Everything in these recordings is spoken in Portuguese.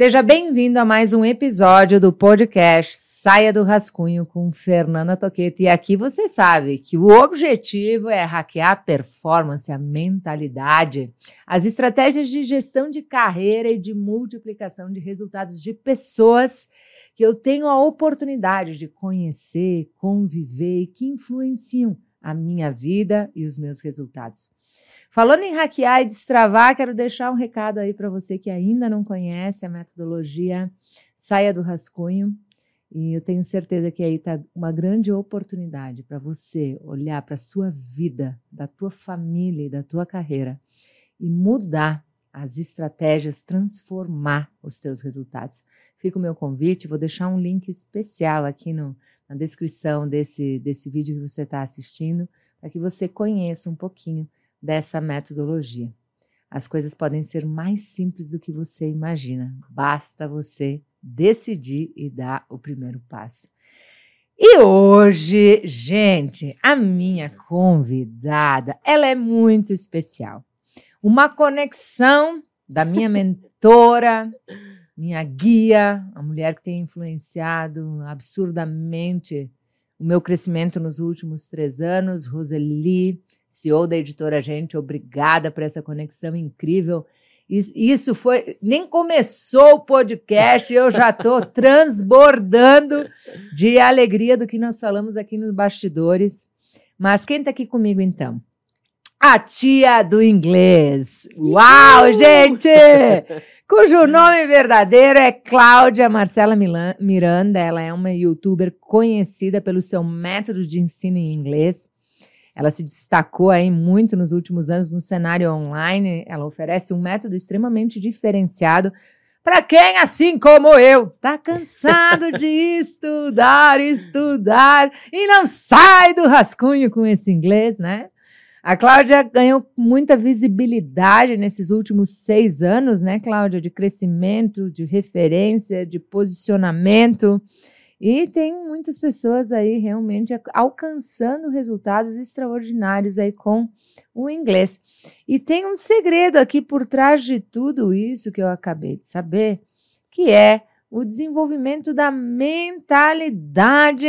Seja bem-vindo a mais um episódio do podcast Saia do Rascunho com Fernanda Toqueta. E aqui você sabe que o objetivo é hackear a performance, a mentalidade, as estratégias de gestão de carreira e de multiplicação de resultados de pessoas que eu tenho a oportunidade de conhecer, conviver e que influenciam a minha vida e os meus resultados. Falando em hackear e destravar, quero deixar um recado aí para você que ainda não conhece a metodologia Saia do Rascunho. E eu tenho certeza que aí está uma grande oportunidade para você olhar para a sua vida, da tua família e da tua carreira e mudar as estratégias, transformar os teus resultados. Fica o meu convite, vou deixar um link especial aqui no, na descrição desse, desse vídeo que você está assistindo, para que você conheça um pouquinho dessa metodologia. As coisas podem ser mais simples do que você imagina. Basta você decidir e dar o primeiro passo. E hoje, gente, a minha convidada, ela é muito especial. Uma conexão da minha mentora, minha guia, a mulher que tem influenciado absurdamente o meu crescimento nos últimos três anos, Roseli, CEO da editora Gente, obrigada por essa conexão incrível. Isso foi. Nem começou o podcast, eu já estou transbordando de alegria do que nós falamos aqui nos bastidores. Mas quem está aqui comigo então? A tia do inglês. Uau, gente! Cujo nome verdadeiro é Cláudia Marcela Miranda. Ela é uma youtuber conhecida pelo seu método de ensino em inglês ela se destacou aí muito nos últimos anos no cenário online. Ela oferece um método extremamente diferenciado para quem, assim como eu, tá cansado de estudar, estudar e não sai do rascunho com esse inglês, né? A Cláudia ganhou muita visibilidade nesses últimos seis anos, né, Cláudia, de crescimento, de referência, de posicionamento. E tem muitas pessoas aí realmente alcançando resultados extraordinários aí com o inglês. E tem um segredo aqui por trás de tudo isso que eu acabei de saber, que é o desenvolvimento da mentalidade,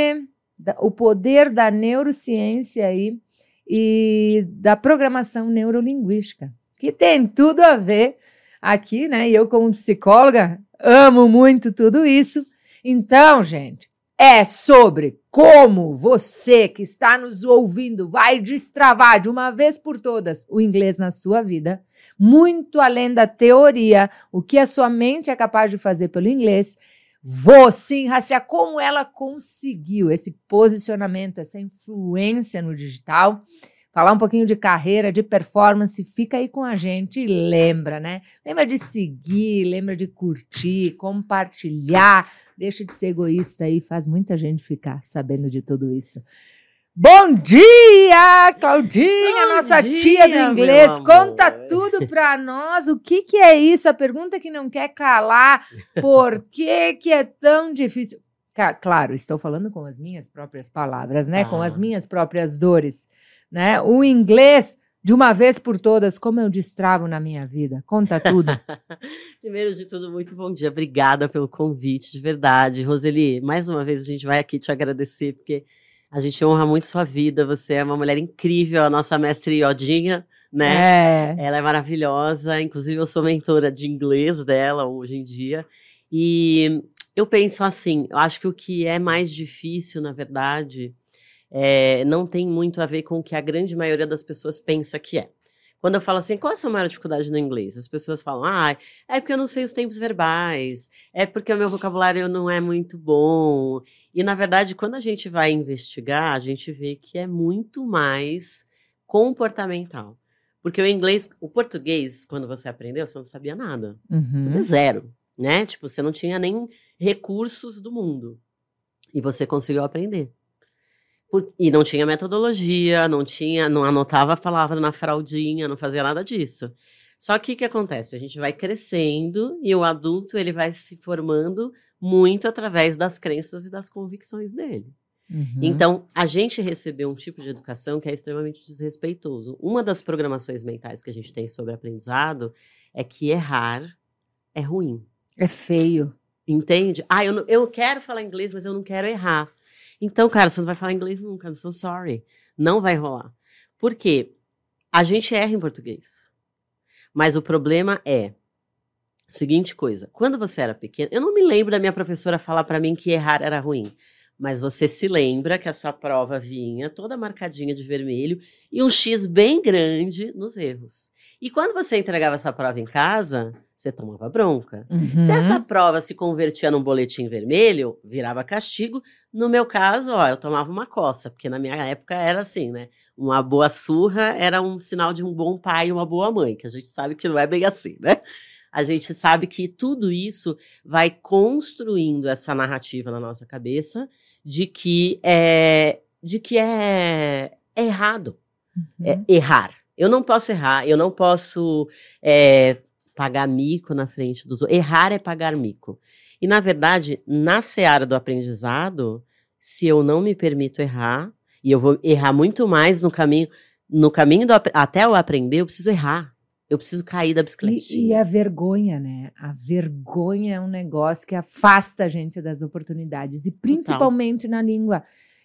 o poder da neurociência aí e da programação neurolinguística, que tem tudo a ver aqui, né? E eu como psicóloga amo muito tudo isso então, gente, é sobre como você que está nos ouvindo vai destravar de uma vez por todas o inglês na sua vida, muito além da teoria, o que a sua mente é capaz de fazer pelo inglês. Vou sim rastrear como ela conseguiu esse posicionamento, essa influência no digital falar um pouquinho de carreira, de performance, fica aí com a gente e lembra, né? Lembra de seguir, lembra de curtir, compartilhar, deixa de ser egoísta aí, faz muita gente ficar sabendo de tudo isso. Bom dia, Claudinha, Bom nossa dia, tia do inglês. Conta tudo para nós. O que, que é isso? A pergunta que não quer calar. Por que, que é tão difícil? Claro, estou falando com as minhas próprias palavras, né? Ah. Com as minhas próprias dores né? O inglês de uma vez por todas, como eu destravo na minha vida? Conta tudo. Primeiro de tudo, muito bom dia. Obrigada pelo convite, de verdade. Roseli, mais uma vez a gente vai aqui te agradecer, porque a gente honra muito sua vida. Você é uma mulher incrível, a nossa mestre Iodinha, né? É. Ela é maravilhosa. Inclusive, eu sou mentora de inglês dela hoje em dia. E eu penso assim, eu acho que o que é mais difícil, na verdade, é, não tem muito a ver com o que a grande maioria das pessoas pensa que é. Quando eu falo assim, qual é a sua maior dificuldade no inglês? As pessoas falam, ah, é porque eu não sei os tempos verbais, é porque o meu vocabulário não é muito bom. E, na verdade, quando a gente vai investigar, a gente vê que é muito mais comportamental. Porque o inglês, o português, quando você aprendeu, você não sabia nada. Uhum. Zero, né? Tipo, você não tinha nem recursos do mundo. E você conseguiu aprender. E não tinha metodologia, não tinha, não anotava a palavra na fraldinha, não fazia nada disso. Só que o que acontece? A gente vai crescendo e o adulto ele vai se formando muito através das crenças e das convicções dele. Uhum. Então, a gente recebeu um tipo de educação que é extremamente desrespeitoso. Uma das programações mentais que a gente tem sobre aprendizado é que errar é ruim. É feio. Entende? Ah, eu, não, eu quero falar inglês, mas eu não quero errar. Então, cara, você não vai falar inglês nunca. I'm so sorry. Não vai rolar. Por quê? A gente erra em português. Mas o problema é seguinte coisa, quando você era pequeno, eu não me lembro da minha professora falar para mim que errar era ruim, mas você se lembra que a sua prova vinha toda marcadinha de vermelho e um X bem grande nos erros. E quando você entregava essa prova em casa, você tomava bronca. Uhum. Se essa prova se convertia num boletim vermelho, virava castigo. No meu caso, ó, eu tomava uma coça, porque na minha época era assim, né? Uma boa surra era um sinal de um bom pai e uma boa mãe, que a gente sabe que não é bem assim, né? A gente sabe que tudo isso vai construindo essa narrativa na nossa cabeça de que é, de que é, é errado Uhum. é errar. Eu não posso errar, eu não posso é, pagar mico na frente dos outros. Errar é pagar mico. E, na verdade, na seara do aprendizado, se eu não me permito errar, e eu vou errar muito mais no caminho, no caminho do, até eu aprender, eu preciso errar. Eu preciso cair da E, bicicletinha. e a vergonha, né? A vergonha é um negócio que afasta a gente das oportunidades, e principalmente na língua.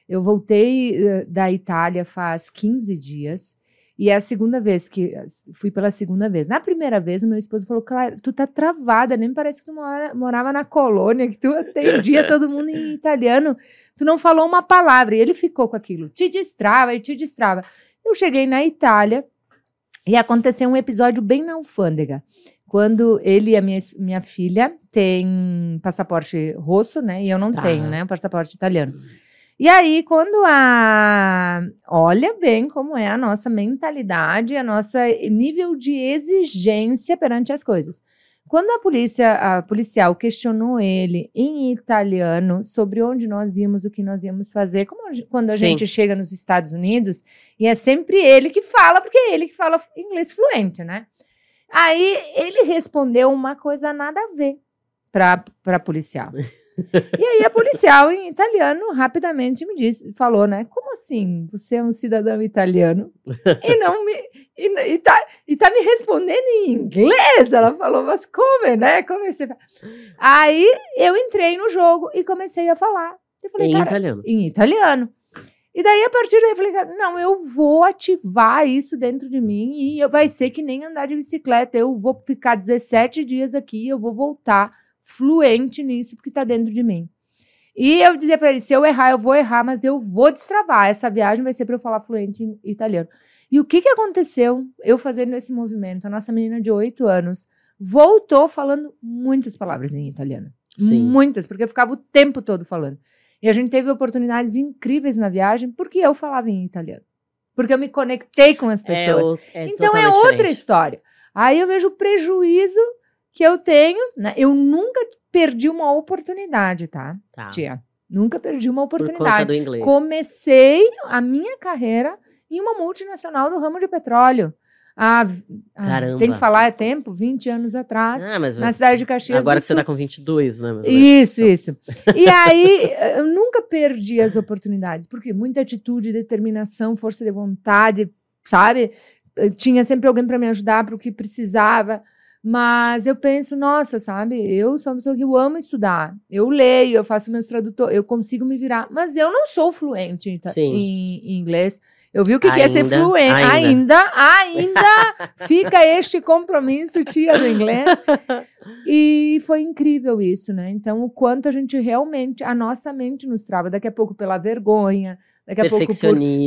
Eu voltei eh, da Itália faz 15 dias. E é a segunda vez que fui pela segunda vez. Na primeira vez, o meu esposo falou: Claro, tu tá travada, nem parece que tu mora- morava na colônia, que tu atendia todo mundo em italiano. Tu não falou uma palavra. E ele ficou com aquilo: te destrava e te destrava. Eu cheguei na Itália e aconteceu um episódio bem na alfândega. Quando ele e a minha, minha filha têm passaporte rosso, né? E eu não Tá. tenho, né? Passaporte italiano. E aí, quando a. Olha bem como é a nossa mentalidade, a nossa nível de exigência perante as coisas. Quando a polícia, a policial questionou ele em italiano sobre onde nós íamos, o que nós íamos fazer, como quando a Sim. gente chega nos Estados Unidos, e é sempre ele que fala, porque é ele que fala inglês fluente, né? Aí ele respondeu uma coisa nada a ver para a policial. E aí a policial em italiano rapidamente me disse, falou, né? Como assim? Você é um cidadão italiano e não me e, e, tá, e tá me respondendo em inglês? Ela falou, mas como, né? Como é que você fa-" Aí eu entrei no jogo e comecei a falar. Eu falei, em italiano. em italiano. E daí, a partir daí, eu falei, cara, não, eu vou ativar isso dentro de mim e eu- vai ser que nem andar de bicicleta. Eu vou ficar 17 dias aqui, eu vou voltar fluente nisso, porque tá dentro de mim. E eu dizia pra ele, se eu errar, eu vou errar, mas eu vou destravar. Essa viagem vai ser para eu falar fluente em italiano. E o que que aconteceu eu fazendo esse movimento? A nossa menina de 8 anos voltou falando muitas palavras em italiano. Sim. Muitas, porque eu ficava o tempo todo falando. E a gente teve oportunidades incríveis na viagem porque eu falava em italiano. Porque eu me conectei com as pessoas. o- é então é outra diferente. história. Aí eu vejo o prejuízo que eu tenho. né? Eu nunca perdi uma oportunidade, tá, Tá. tia? Nunca perdi uma oportunidade. do inglês. Comecei a minha carreira em uma multinacional do ramo de petróleo. Ah, Caramba. tem que falar, é tempo, 20 anos atrás, Ah, na cidade de Caxias agora que você Sul. tá com 22, né? Isso, isso. E aí, eu nunca perdi as oportunidades, porque muita atitude, determinação, força de vontade, sabe? Eu Tinha sempre alguém para me ajudar para o que precisava. Mas eu penso, nossa, sabe? Eu sou uma pessoa que eu amo estudar. Eu leio, eu faço meus tradutores, eu consigo me virar. Mas eu não sou fluente em, em- inglês. Eu vi o que, que é ser Ainda, fluente. ainda. Ainda, ainda fica este compromisso, tia do inglês. E foi incrível isso, né? Então, o quanto a gente realmente, a nossa mente nos trava, daqui a pouco pela vergonha, daqui a pouco por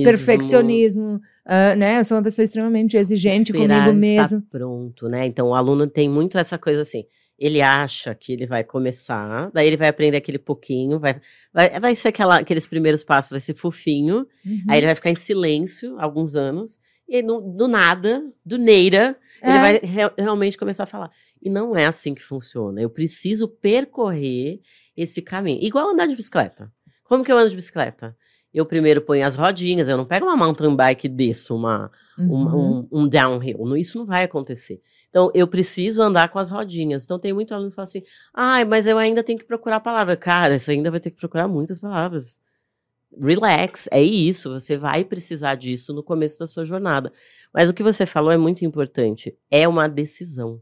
Perfeccionismo. ah, né? Eu sou uma pessoa extremamente exigente esperar comigo estar mesmo. pronto, né? Então o aluno tem muito essa coisa assim. Ele acha que ele vai começar, daí ele vai aprender aquele pouquinho, vai, vai, vai ser aquela, aqueles primeiros passos, vai ser fofinho, Uhum. aí ele vai ficar em silêncio alguns anos, e aí, no- do nada, do neira, ele É. vai re- realmente começar a falar. E não é assim que funciona. Eu preciso percorrer esse caminho. Igual andar de bicicleta. Como que eu ando de bicicleta? Eu primeiro ponho as rodinhas, eu não pego uma mountain bike e desço uma, um, Uhum. um, um downhill. Isso não vai acontecer. Então, eu preciso andar com as rodinhas. Então, tem muito aluno que fala assim: ai, mas eu ainda tenho que procurar a palavra. Cara, você ainda vai ter que procurar muitas palavras. Relax, é isso. Você vai precisar disso no começo da sua jornada. Mas o que você falou é muito importante. É uma decisão.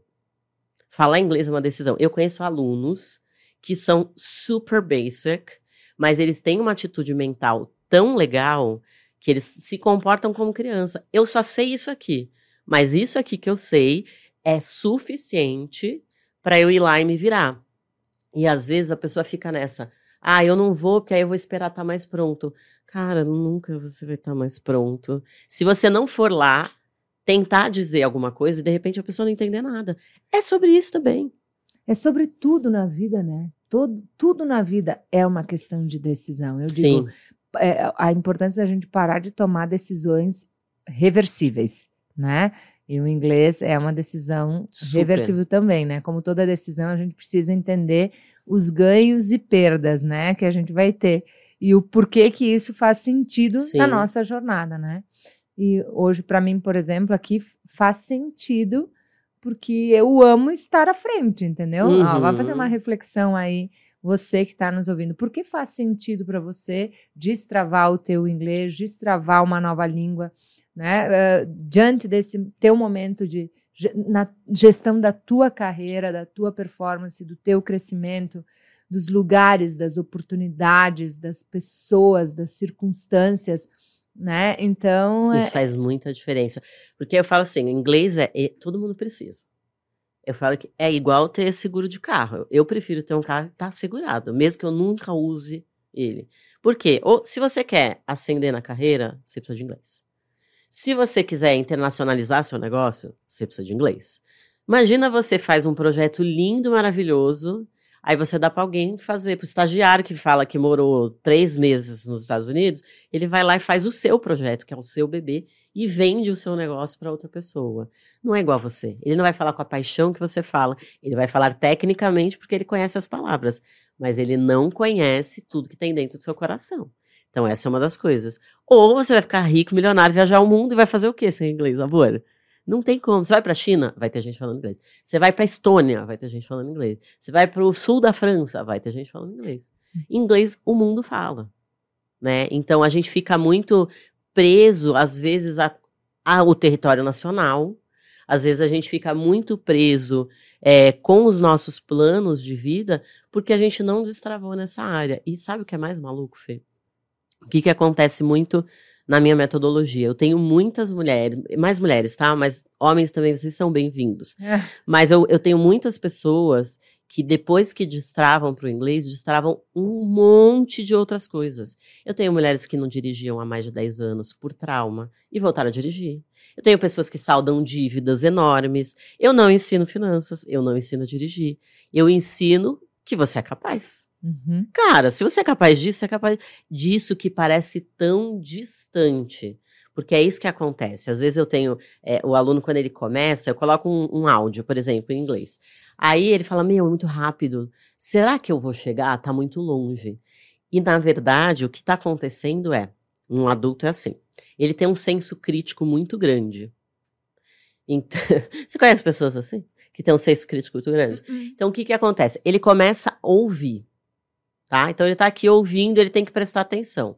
Falar inglês é uma decisão. Eu conheço alunos que são super basic, mas eles têm uma atitude mental tão legal que eles se comportam como criança. Eu só sei isso aqui, mas isso aqui que eu sei é suficiente para eu ir lá e me virar. E às vezes a pessoa fica nessa, ah, eu não vou porque aí eu vou esperar estar tá mais pronto. Cara, nunca você vai estar tá mais pronto. Se você não for lá, tentar dizer alguma coisa e de repente a pessoa não entender nada. É sobre isso também. É sobre tudo na vida, né? Todo, tudo na vida é uma questão de decisão. Eu Sim. É, a importância da gente parar de tomar decisões reversíveis, né? E o inglês é uma decisão Super. reversível também, né? Como toda decisão, a gente precisa entender os ganhos e perdas, né? Que a gente vai ter. E o porquê que isso faz sentido Sim. na nossa jornada, né? E hoje, para mim, por exemplo, aqui faz sentido porque eu amo estar à frente, entendeu? Uhum. Ah, vai fazer uma uhum. reflexão aí, você que está nos ouvindo. Por que faz sentido para você destravar o teu inglês, destravar uma nova língua, né? Uh, diante desse teu momento de na gestão da tua carreira, da tua performance, do teu crescimento, dos lugares, das oportunidades, das pessoas, das circunstâncias né? Então. Isso é... faz muita diferença. Porque eu falo assim, inglês é, é, todo mundo precisa. Eu falo que é igual ter seguro de carro. Eu prefiro ter um carro que está segurado, mesmo que eu nunca use ele. Por quê? Ou se você quer ascender na carreira, você precisa de inglês. Se você quiser internacionalizar seu negócio, você precisa de inglês. Imagina você faz um projeto lindo, maravilhoso, Aí você dá para alguém fazer, para o estagiário que fala que morou três meses nos Estados Unidos, ele vai lá e faz o seu projeto, que é o seu bebê, e vende o seu negócio para outra pessoa. Não é igual a você. Ele não vai falar com a paixão que você fala, ele vai falar tecnicamente porque ele conhece as palavras, mas ele não conhece tudo que tem dentro do seu coração. Então, essa é uma das coisas. Ou você vai ficar rico, milionário, viajar o mundo e vai fazer o quê sem inglês, amor? Não tem como. Você vai para a China, vai ter gente falando inglês. Você vai para a Estônia, vai ter gente falando inglês. Você vai para o sul da França, vai ter gente falando inglês. Inglês o mundo fala, né? Então a gente fica muito preso às vezes ao território nacional. Às vezes a gente fica muito preso é, com os nossos planos de vida porque a gente não destravou nessa área. E sabe o que é mais maluco, Fê? O que, que acontece muito na minha metodologia. Eu tenho muitas mulheres, mais mulheres, tá? Mas homens também, vocês são bem-vindos. É. Mas eu, eu tenho muitas pessoas que depois que destravam para o inglês, destravam um monte de outras coisas. Eu tenho mulheres que não dirigiam há mais de 10 anos por trauma e voltaram a dirigir. Eu tenho pessoas que saldam dívidas enormes. Eu não ensino finanças, eu não ensino a dirigir. Eu ensino que você é capaz. Uhum. Cara, se você é capaz disso, você é capaz disso que parece tão distante. Porque é isso que acontece. Às vezes eu tenho é, o aluno, quando ele começa, eu coloco um, um, áudio, por exemplo, em inglês. Aí ele fala: Meu, é muito rápido. Será que eu vou chegar? Tá muito longe. E na verdade, o que está acontecendo é: um adulto é assim. Ele tem um senso crítico muito grande. Então, você conhece pessoas assim? Que tem um senso crítico muito grande? Uhum. Então, o que, que acontece? Ele começa a ouvir tá? Então ele está aqui ouvindo, ele tem que prestar atenção.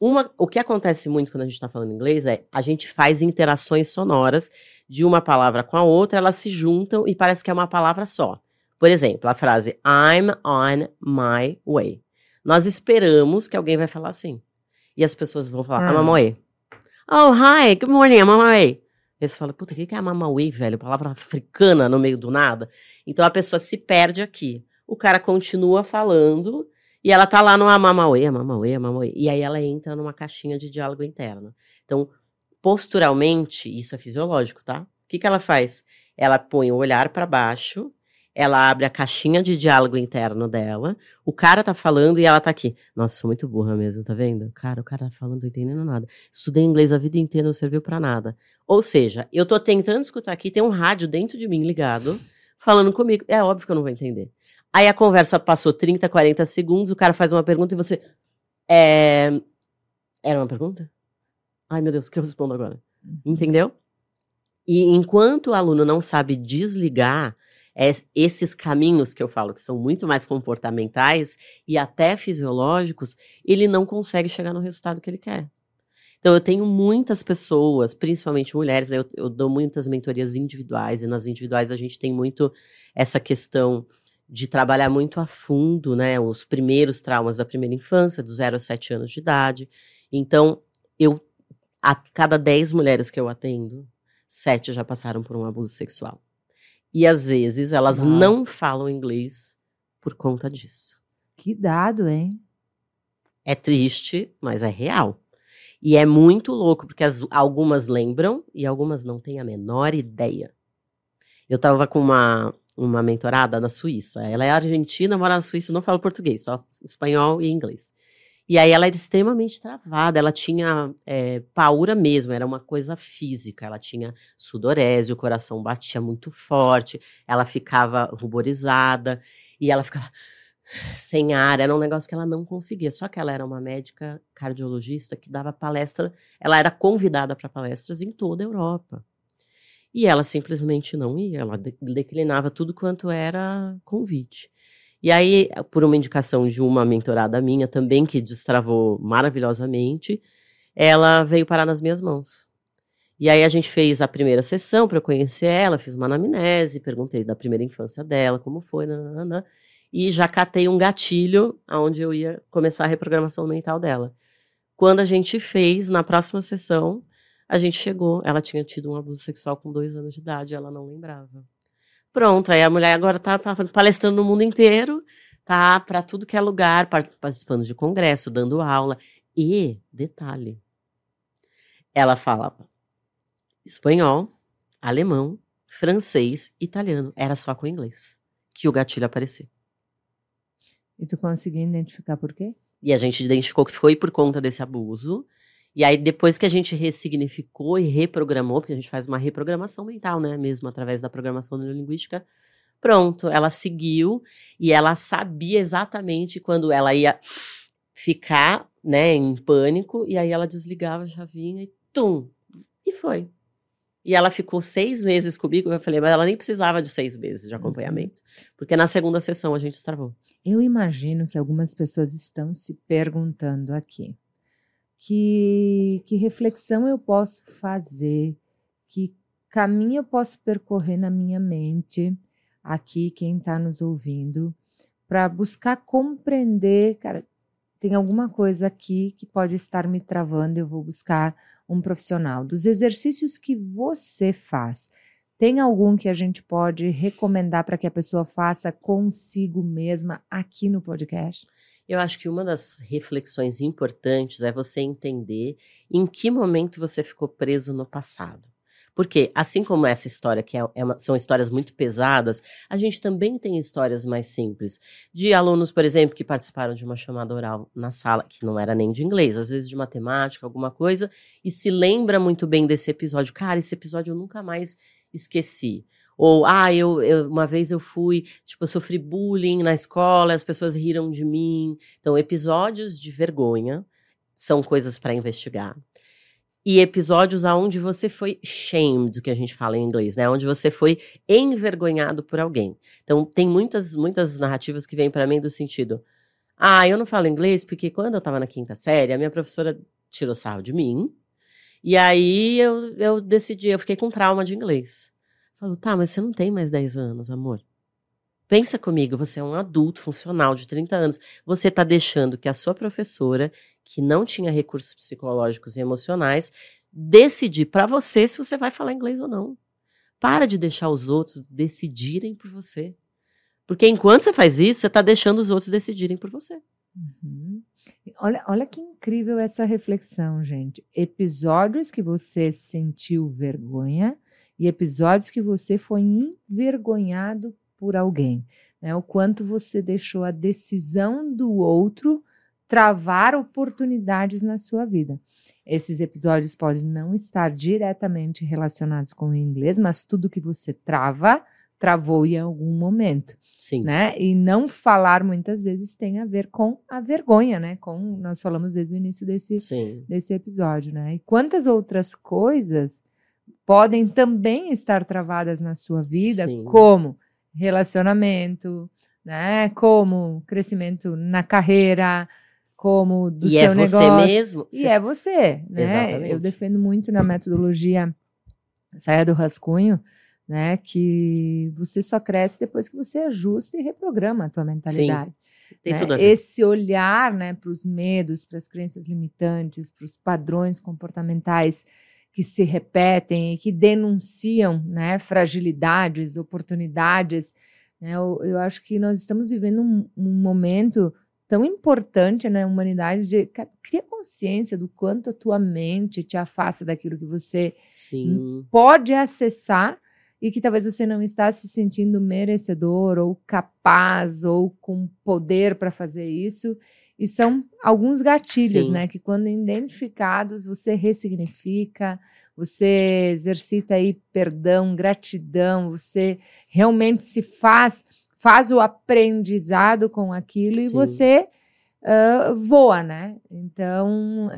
Uma, o que acontece muito quando a gente está falando inglês é a gente faz interações sonoras de uma palavra com a outra, elas se juntam e parece que é uma palavra só. Por exemplo, a frase I'm on my way. Nós esperamos que alguém vai falar assim. E as pessoas vão falar, I'm on my way. Oh, hi, good morning, I'm on my way. E você fala, puta, o que é Mamauê, velho? Palavra africana no meio do nada. Então a pessoa se perde aqui o cara continua falando e ela tá lá no Amamauê, Amamauê, Amamauê. E aí ela entra numa caixinha de diálogo interno. Então, posturalmente, isso é fisiológico, tá? O que, que ela faz? Ela põe o olhar para baixo, ela abre a caixinha de diálogo interno dela, o cara tá falando e ela tá aqui. Nossa, sou muito burra mesmo, tá vendo? Cara, o cara tá falando, não entendendo nada. Estudei inglês a vida inteira, não serviu para nada. Ou seja, eu tô tentando escutar aqui, tem um rádio dentro de mim ligado, falando comigo. É óbvio que eu não vou entender. Aí a conversa passou 30, 40 segundos, o cara faz uma pergunta e você. É... Era uma pergunta? Ai, meu Deus, o que eu respondo agora? Uhum. Entendeu? E enquanto o aluno não sabe desligar é, esses caminhos que eu falo, que são muito mais comportamentais e até fisiológicos, ele não consegue chegar no resultado que ele quer. Então, eu tenho muitas pessoas, principalmente mulheres, né, eu, eu dou muitas mentorias individuais, e nas individuais a gente tem muito essa questão de trabalhar muito a fundo, né, os primeiros traumas da primeira infância, do zero a sete anos de idade. Então, eu, a cada dez mulheres que eu atendo, sete já passaram por um abuso sexual. E às vezes elas Uau. não falam inglês por conta disso. Que dado, hein? É triste, mas é real. E é muito louco, porque as, algumas lembram e algumas não têm a menor ideia. Eu estava com uma, uma mentorada na Suíça. Ela é argentina, mora na Suíça, não fala português, só espanhol e inglês. E aí ela era extremamente travada, ela tinha é, paura mesmo, era uma coisa física. Ela tinha sudorese, o coração batia muito forte, ela ficava ruborizada e ela ficava sem ar, era um negócio que ela não conseguia. Só que ela era uma médica cardiologista que dava palestra, ela era convidada para palestras em toda a Europa. E ela simplesmente não ia, ela declinava tudo quanto era convite. E aí, por uma indicação de uma mentorada minha também, que destravou maravilhosamente, ela veio parar nas minhas mãos. E aí a gente fez a primeira sessão para conhecer ela, fiz uma anamnese, perguntei da primeira infância dela, como foi, nanana, e já catei um gatilho aonde eu ia começar a reprogramação mental dela. Quando a gente fez, na próxima sessão, a gente chegou, ela tinha tido um abuso sexual com dois anos de idade, ela não lembrava. Pronto, aí a mulher agora tá palestrando no mundo inteiro, tá para tudo que é lugar, participando de congresso, dando aula. E, detalhe, ela falava espanhol, alemão, francês, italiano. Era só com inglês que o gatilho apareceu. E tu conseguiu identificar por quê? E a gente identificou que foi por conta desse abuso. E aí, depois que a gente ressignificou e reprogramou, porque a gente faz uma reprogramação mental, né? Mesmo através da programação neurolinguística, pronto, ela seguiu e ela sabia exatamente quando ela ia ficar, né, em pânico, e aí ela desligava a chavinha e tum! E foi. E ela ficou seis meses comigo. Eu falei, mas ela nem precisava de seis meses de uhum. acompanhamento. Porque na segunda sessão a gente estravou. Eu imagino que algumas pessoas estão se perguntando aqui. Que, que reflexão eu posso fazer? Que caminho eu posso percorrer na minha mente, aqui, quem está nos ouvindo, para buscar compreender, cara, tem alguma coisa aqui que pode estar me travando, eu vou buscar um profissional. Dos exercícios que você faz, tem algum que a gente pode recomendar para que a pessoa faça consigo mesma aqui no podcast? Eu acho que uma das reflexões importantes é você entender em que momento você ficou preso no passado. Porque, assim como essa história, que é, é uma, são histórias muito pesadas, a gente também tem histórias mais simples. De alunos, por exemplo, que participaram de uma chamada oral na sala, que não era nem de inglês, às vezes de matemática, alguma coisa, e se lembra muito bem desse episódio. Cara, esse episódio eu nunca mais esqueci. Ou, ah, eu, eu, uma vez eu fui, tipo, eu sofri bullying na escola, as pessoas riram de mim. Então, episódios de vergonha são coisas para investigar e episódios aonde você foi shamed, que a gente fala em inglês, né? Onde você foi envergonhado por alguém. Então, tem muitas, muitas narrativas que vêm para mim do sentido: ah, eu não falo inglês porque quando eu estava na quinta série, a minha professora tirou sarro de mim. E aí eu, eu decidi, eu fiquei com trauma de inglês. Falo, tá, mas você não tem mais 10 anos, amor. Pensa comigo, você é um adulto funcional de 30 anos. Você está deixando que a sua professora, que não tinha recursos psicológicos e emocionais, decidir para você se você vai falar inglês ou não. Para de deixar os outros decidirem por você. Porque enquanto você faz isso, você está deixando os outros decidirem por você. Uhum. Olha, olha que incrível essa reflexão, gente. Episódios que você sentiu vergonha e episódios que você foi envergonhado por alguém, né? O quanto você deixou a decisão do outro travar oportunidades na sua vida. Esses episódios podem não estar diretamente relacionados com o inglês, mas tudo que você trava, travou em algum momento. Sim. Né? E não falar muitas vezes tem a ver com a vergonha, né? Com nós falamos desde o início desse, Sim. desse episódio, né? E quantas outras coisas podem também estar travadas na sua vida, Sim. como relacionamento, né? Como crescimento na carreira, como do e seu é negócio. você mesmo. E é você, né? Exatamente. Eu defendo muito na metodologia saia do rascunho, né? Que você só cresce depois que você ajusta e reprograma a tua mentalidade. Tem né? tudo a ver. Esse olhar, né, para os medos, para as crenças limitantes, para os padrões comportamentais que se repetem e que denunciam, né, fragilidades, oportunidades. Né? Eu, eu acho que nós estamos vivendo um, um momento tão importante na humanidade de cara, cria consciência do quanto a tua mente te afasta daquilo que você Sim. pode acessar e que talvez você não está se sentindo merecedor ou capaz ou com poder para fazer isso. E são alguns gatilhos, Sim. né? Que quando identificados, você ressignifica, você exercita aí perdão, gratidão, você realmente se faz, faz o aprendizado com aquilo e Sim. você ah, voa, né? Então,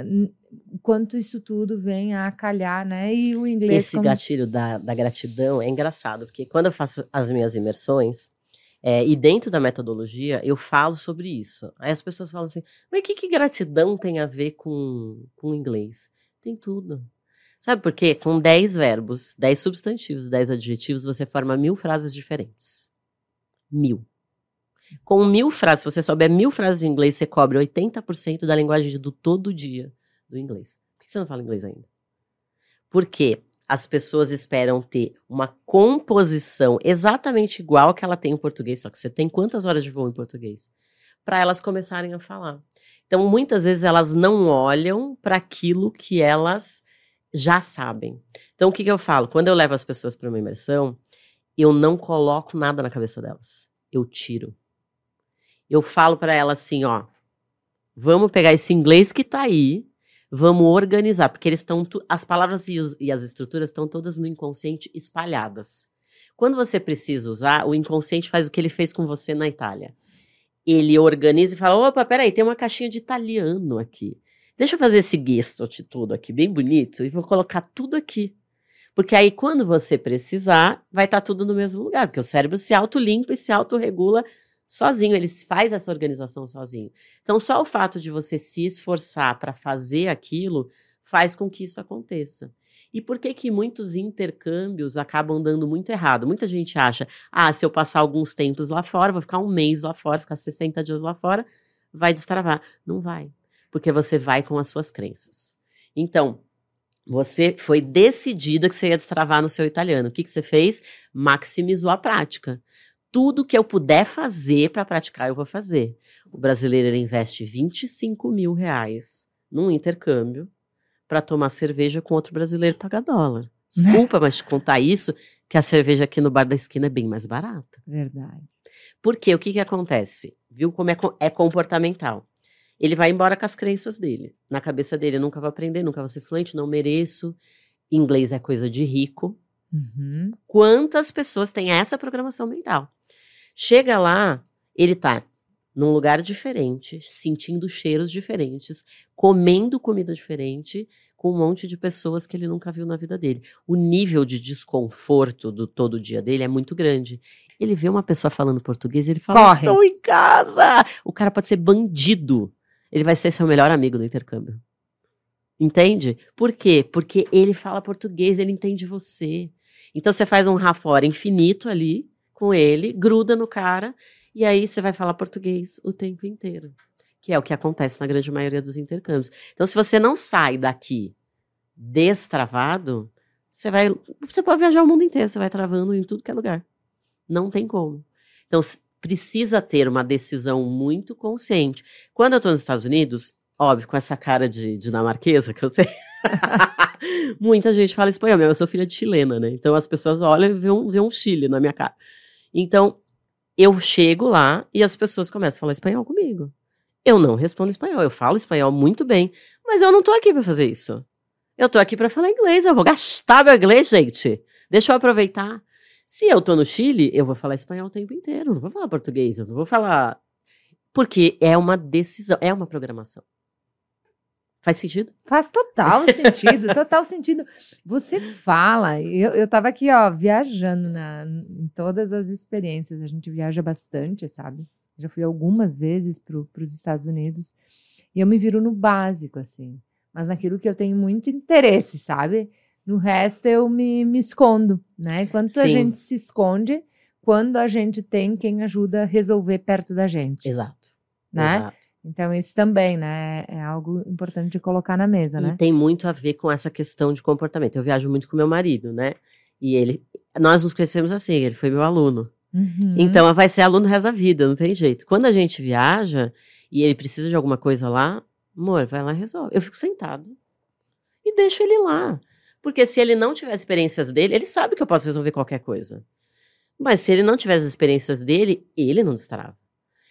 quanto isso tudo vem a calhar, né? E o inglês Esse como- gatilho da, da gratidão é engraçado, porque quando eu faço as minhas imersões, é, e dentro da metodologia, eu falo sobre isso. Aí as pessoas falam assim, mas o que, que gratidão tem a ver com, com inglês? Tem tudo. Sabe por quê? Com 10 verbos, 10 substantivos, 10 adjetivos, você forma mil frases diferentes. Mil. Com mil frases, se você souber mil frases em inglês, você cobre 80% da linguagem do todo dia do inglês. Por que você não fala inglês ainda? Porque as pessoas esperam ter uma composição exatamente igual que ela tem em português, só que você tem quantas horas de voo em português? Para elas começarem a falar. Então, muitas vezes elas não olham para aquilo que elas já sabem. Então, o que, que eu falo? Quando eu levo as pessoas para uma imersão, eu não coloco nada na cabeça delas. Eu tiro. Eu falo para elas assim, ó, vamos pegar esse inglês que tá aí, vamos organizar, porque eles estão as palavras e, os- e as estruturas estão todas no inconsciente espalhadas. Quando você precisa usar, o inconsciente faz o que ele fez com você na Itália. Ele organiza e fala: opa, peraí, tem uma caixinha de italiano aqui. Deixa eu fazer esse gesto de tudo aqui, bem bonito, e vou colocar tudo aqui. Porque aí, quando você precisar, vai estar tudo no mesmo lugar, porque o cérebro se autolimpa e se autorregula sozinho, ele faz essa organização sozinho. Então, só o fato de você se esforçar para fazer aquilo faz com que isso aconteça. E por que que muitos intercâmbios acabam dando muito errado? Muita gente acha, ah, se eu passar alguns tempos lá fora, vou ficar um mês lá fora, ficar 60 dias lá fora, vai destravar. Não vai, porque você vai com as suas crenças. Então, você foi decidida que você ia destravar no seu italiano. O que, que você fez? Maximizou a prática. Tudo que eu puder fazer para praticar, eu vou fazer. O brasileiro investe 25 mil reais num intercâmbio para tomar cerveja com outro brasileiro pagar dólar. Desculpa, mas te contar isso, que a cerveja aqui no bar da esquina é bem mais barata. Verdade. Porque o que, que acontece? Viu como é, é comportamental? Ele vai embora com as crenças dele. Na cabeça dele, eu nunca vou aprender, nunca vou ser fluente, não mereço. Inglês é coisa de rico. Uhum. Quantas pessoas têm essa programação mental? Chega lá, ele tá num lugar diferente, sentindo cheiros diferentes, comendo comida diferente, com um monte de pessoas que ele nunca viu na vida dele. O nível de desconforto do todo dia dele é muito grande. Ele vê uma pessoa falando português e ele fala: Corre. Estou em casa! O cara pode ser bandido. Ele vai ser seu melhor amigo no intercâmbio. Entende? Por quê? Porque ele fala português, ele entende você. Então você faz um rapport infinito ali com ele, gruda no cara, e aí você vai falar português o tempo inteiro. Que é o que acontece na grande maioria dos intercâmbios. Então, se você não sai daqui destravado, você vai. Você pode viajar o mundo inteiro, você vai travando em tudo que é lugar. Não tem como. Então, precisa ter uma decisão muito consciente. Quando eu estou nos Estados Unidos, óbvio, com essa cara de dinamarquesa que eu tenho. Muita gente fala espanhol, mas eu sou filha de chilena, né? Então as pessoas olham e vê um, vê um Chile na minha cara. Então, eu chego lá e as pessoas começam a falar espanhol comigo. Eu não respondo espanhol, eu falo espanhol muito bem, mas eu não tô aqui para fazer isso. Eu tô aqui para falar inglês, eu vou gastar meu inglês, gente. Deixa eu aproveitar. Se eu tô no Chile, eu vou falar espanhol o tempo inteiro, não vou falar português, eu não vou falar. Porque é uma decisão, é uma programação. Faz sentido? Faz total sentido, total sentido. Você fala, eu, eu tava aqui, ó, viajando na, em todas as experiências. A gente viaja bastante, sabe? Já fui algumas vezes para os Estados Unidos. E eu me viro no básico, assim. Mas naquilo que eu tenho muito interesse, sabe? No resto eu me, me escondo, né? Enquanto a gente se esconde, quando a gente tem quem ajuda a resolver perto da gente, Exato. né? Exato. Então isso também, né? É algo importante de colocar na mesa, E né? tem muito a ver com essa questão de comportamento. Eu viajo muito com meu marido, né? E ele, nós nos conhecemos assim, ele foi meu aluno. Uhum. Então vai ser aluno o resto da vida, não tem jeito. Quando a gente viaja e ele precisa de alguma coisa lá, amor, vai lá e resolve. Eu fico sentado e deixo ele lá. Porque se ele não tiver as experiências dele, ele sabe que eu posso resolver qualquer coisa. Mas se ele não tiver as experiências dele, ele não destrava.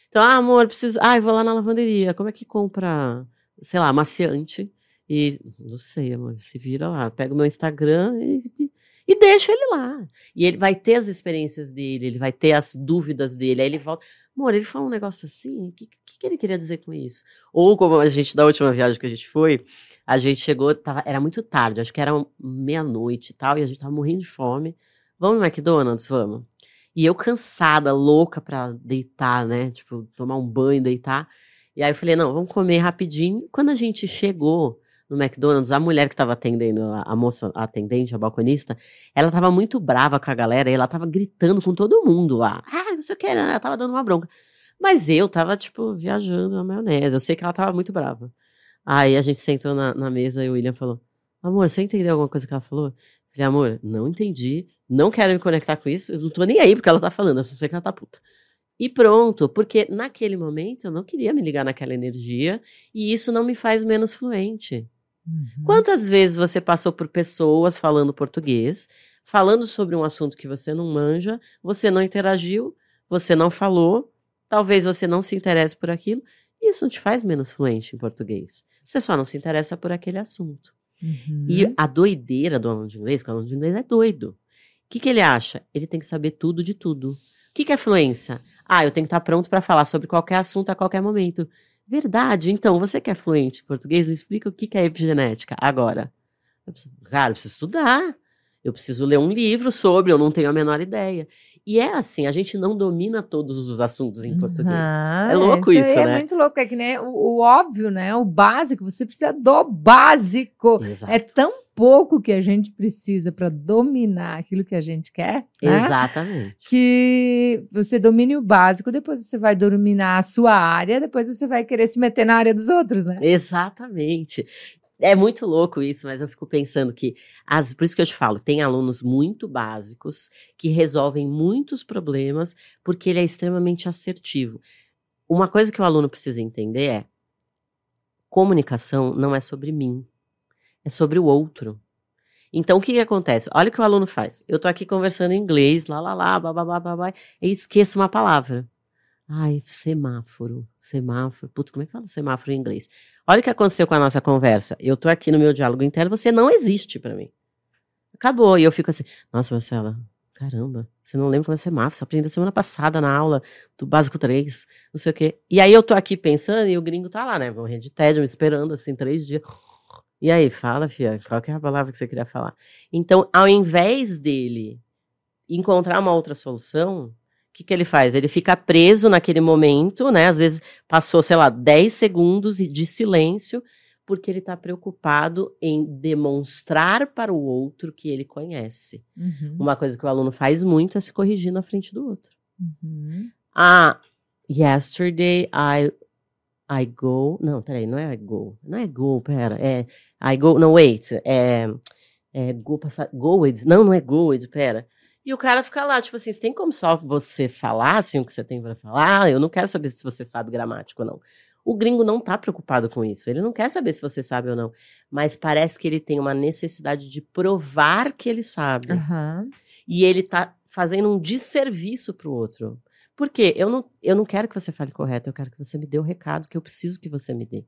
Então, ah, amor, preciso. Ah, vou lá na lavanderia. Como é que compra, sei lá, maciante? E não sei, amor, se vira lá. Pega o meu Instagram e, e, e deixa ele lá. E ele vai ter as experiências dele, ele vai ter as dúvidas dele. Aí ele volta. Amor, ele fala um negócio assim, o que, que, que ele queria dizer com isso? Ou como a gente, da última viagem que a gente foi, a gente chegou, tava, era muito tarde, acho que era meia-noite e tal, e a gente tava morrendo de fome. Vamos no McDonald's? Vamos. E eu cansada, louca pra deitar, né? Tipo, tomar um banho, deitar. E aí eu falei, não, vamos comer rapidinho. Quando a gente chegou no McDonald's, a mulher que estava atendendo, a, moça, a atendente, a balconista, ela tava muito brava com a galera e ela tava gritando com todo mundo lá. Ah, não sei o que, né? ela tava dando uma bronca. Mas eu tava, tipo, viajando na maionese. Eu sei que ela tava muito brava. Aí a gente sentou na, na mesa e o William falou: Amor, você entendeu alguma coisa que ela falou? Falei, amor, não entendi. Não quero me conectar com isso. Eu não tô nem aí porque ela tá falando. Eu só sei que ela tá puta. E pronto, porque naquele momento eu não queria me ligar naquela energia e isso não me faz menos fluente. Uhum. Quantas vezes você passou por pessoas falando português, falando sobre um assunto que você não manja, você não interagiu, você não falou, talvez você não se interesse por aquilo, isso não te faz menos fluente em português. Você só não se interessa por aquele assunto. Uhum. E a doideira do aluno de inglês, que o aluno de inglês é doido. O que, que ele acha? Ele tem que saber tudo de tudo. O que, que é fluência? Ah, eu tenho que estar pronto para falar sobre qualquer assunto a qualquer momento. Verdade. Então, você que é fluente em português, me explica o que, que é epigenética agora. Eu preciso, cara, eu preciso estudar. Eu preciso ler um livro sobre, eu não tenho a menor ideia. E é assim, a gente não domina todos os assuntos em português. É louco aí isso, É né? muito louco, é que né, o, o óbvio, né? O básico, você precisa do básico. Exato. É tão pouco que a gente precisa para dominar aquilo que a gente quer, né? Exatamente. Que você domine o básico, depois você vai dominar a sua área, depois você vai querer se meter na área dos outros, né? Exatamente. É muito louco isso, mas eu fico pensando que, as, por isso que eu te falo, tem alunos muito básicos que resolvem muitos problemas porque ele é extremamente assertivo. Uma coisa que o aluno precisa entender é: comunicação não é sobre mim, é sobre o outro. Então, o que, que acontece? Olha o que o aluno faz. Eu tô aqui conversando em inglês, lá, lá, lá, babá, babá, e esqueço uma palavra. Ai, semáforo, semáforo. Putz, como é que fala semáforo em inglês? Olha o que aconteceu com a nossa conversa. Eu tô aqui no meu diálogo interno, você não existe para mim. Acabou. E eu fico assim, nossa, Marcela, caramba, você não lembra como é semáforo? Você aprendeu semana passada na aula do básico 3, não sei o quê. E aí eu tô aqui pensando e o gringo tá lá, né? Morrendo de tédio, me esperando, assim, três dias. E aí, fala, fia, qual que é a palavra que você queria falar? Então, ao invés dele encontrar uma outra solução, o que, que ele faz? Ele fica preso naquele momento, né? Às vezes passou, sei lá, 10 segundos de silêncio, porque ele está preocupado em demonstrar para o outro que ele conhece. Uhum. Uma coisa que o aluno faz muito é se corrigir na frente do outro. Uhum. Ah, yesterday I I go. Não, peraí, não é I go. Não é go, pera. É I go. Não, wait. É, é go passar. Go with. Não, não é go with, pera. E o cara fica lá, tipo assim, tem como só você falar assim o que você tem para falar? Eu não quero saber se você sabe gramática ou não. O gringo não tá preocupado com isso. Ele não quer saber se você sabe ou não. Mas parece que ele tem uma necessidade de provar que ele sabe. Aham. E ele tá fazendo um desserviço pro outro. Por quê? Eu não, eu não quero que você fale correto, eu quero que você me dê o recado que eu preciso que você me dê.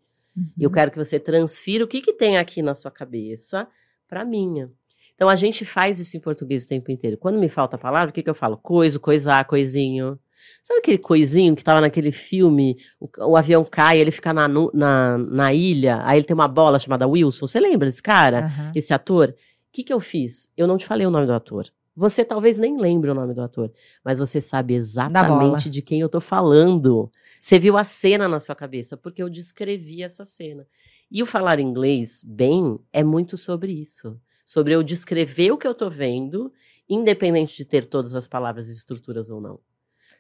E eu Uhum. quero que você transfira o que, que tem aqui na sua cabeça para minha. Então a gente faz isso em português o tempo inteiro. Quando me falta a palavra, o que, que eu falo? Coisa, coisar, coisinho. Sabe aquele coisinho que tava naquele filme? O, o avião cai, ele fica na, na, na ilha, aí ele tem uma bola chamada Wilson. Você lembra desse cara? Aham. Esse ator? O que, que eu fiz? Eu não te falei o nome do ator. Você talvez nem lembre o nome do ator, mas você sabe exatamente de quem eu tô falando. Você viu a cena na sua cabeça, porque eu descrevi essa cena. E o falar inglês bem é muito sobre isso. Sobre eu descrever o que eu tô vendo, independente de ter todas as palavras e estruturas ou não.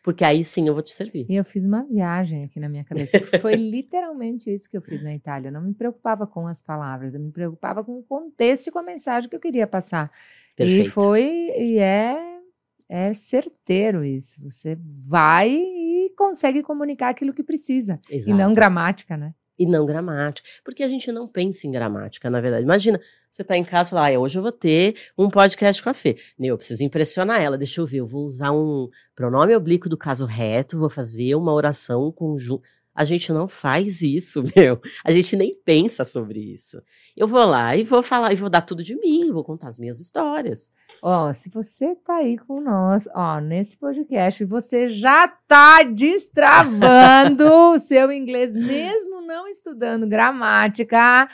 Porque aí sim eu vou te servir. E eu fiz uma viagem aqui na minha cabeça. Foi literalmente isso que eu fiz na Itália. Eu não me preocupava com as palavras, eu me preocupava com o contexto e com a mensagem que eu queria passar. Perfeito. E foi, e é, é certeiro isso. Você vai e consegue comunicar aquilo que precisa. Exato. E não gramática, né? E não gramática. Porque a gente não pensa em gramática, na verdade. Imagina, você tá em casa e fala, ah, hoje eu vou ter um podcast com a Fê. Eu preciso impressionar ela, deixa eu ver, eu vou usar um pronome oblíquo do caso reto, vou fazer uma oração conjunta. A gente não faz isso, meu. A gente nem pensa sobre isso. Eu vou lá e vou falar, e vou dar tudo de mim, vou contar as minhas histórias. Ó, oh, se você tá aí com nós, ó, nesse podcast, você já tá destravando o seu inglês, mesmo não estudando gramática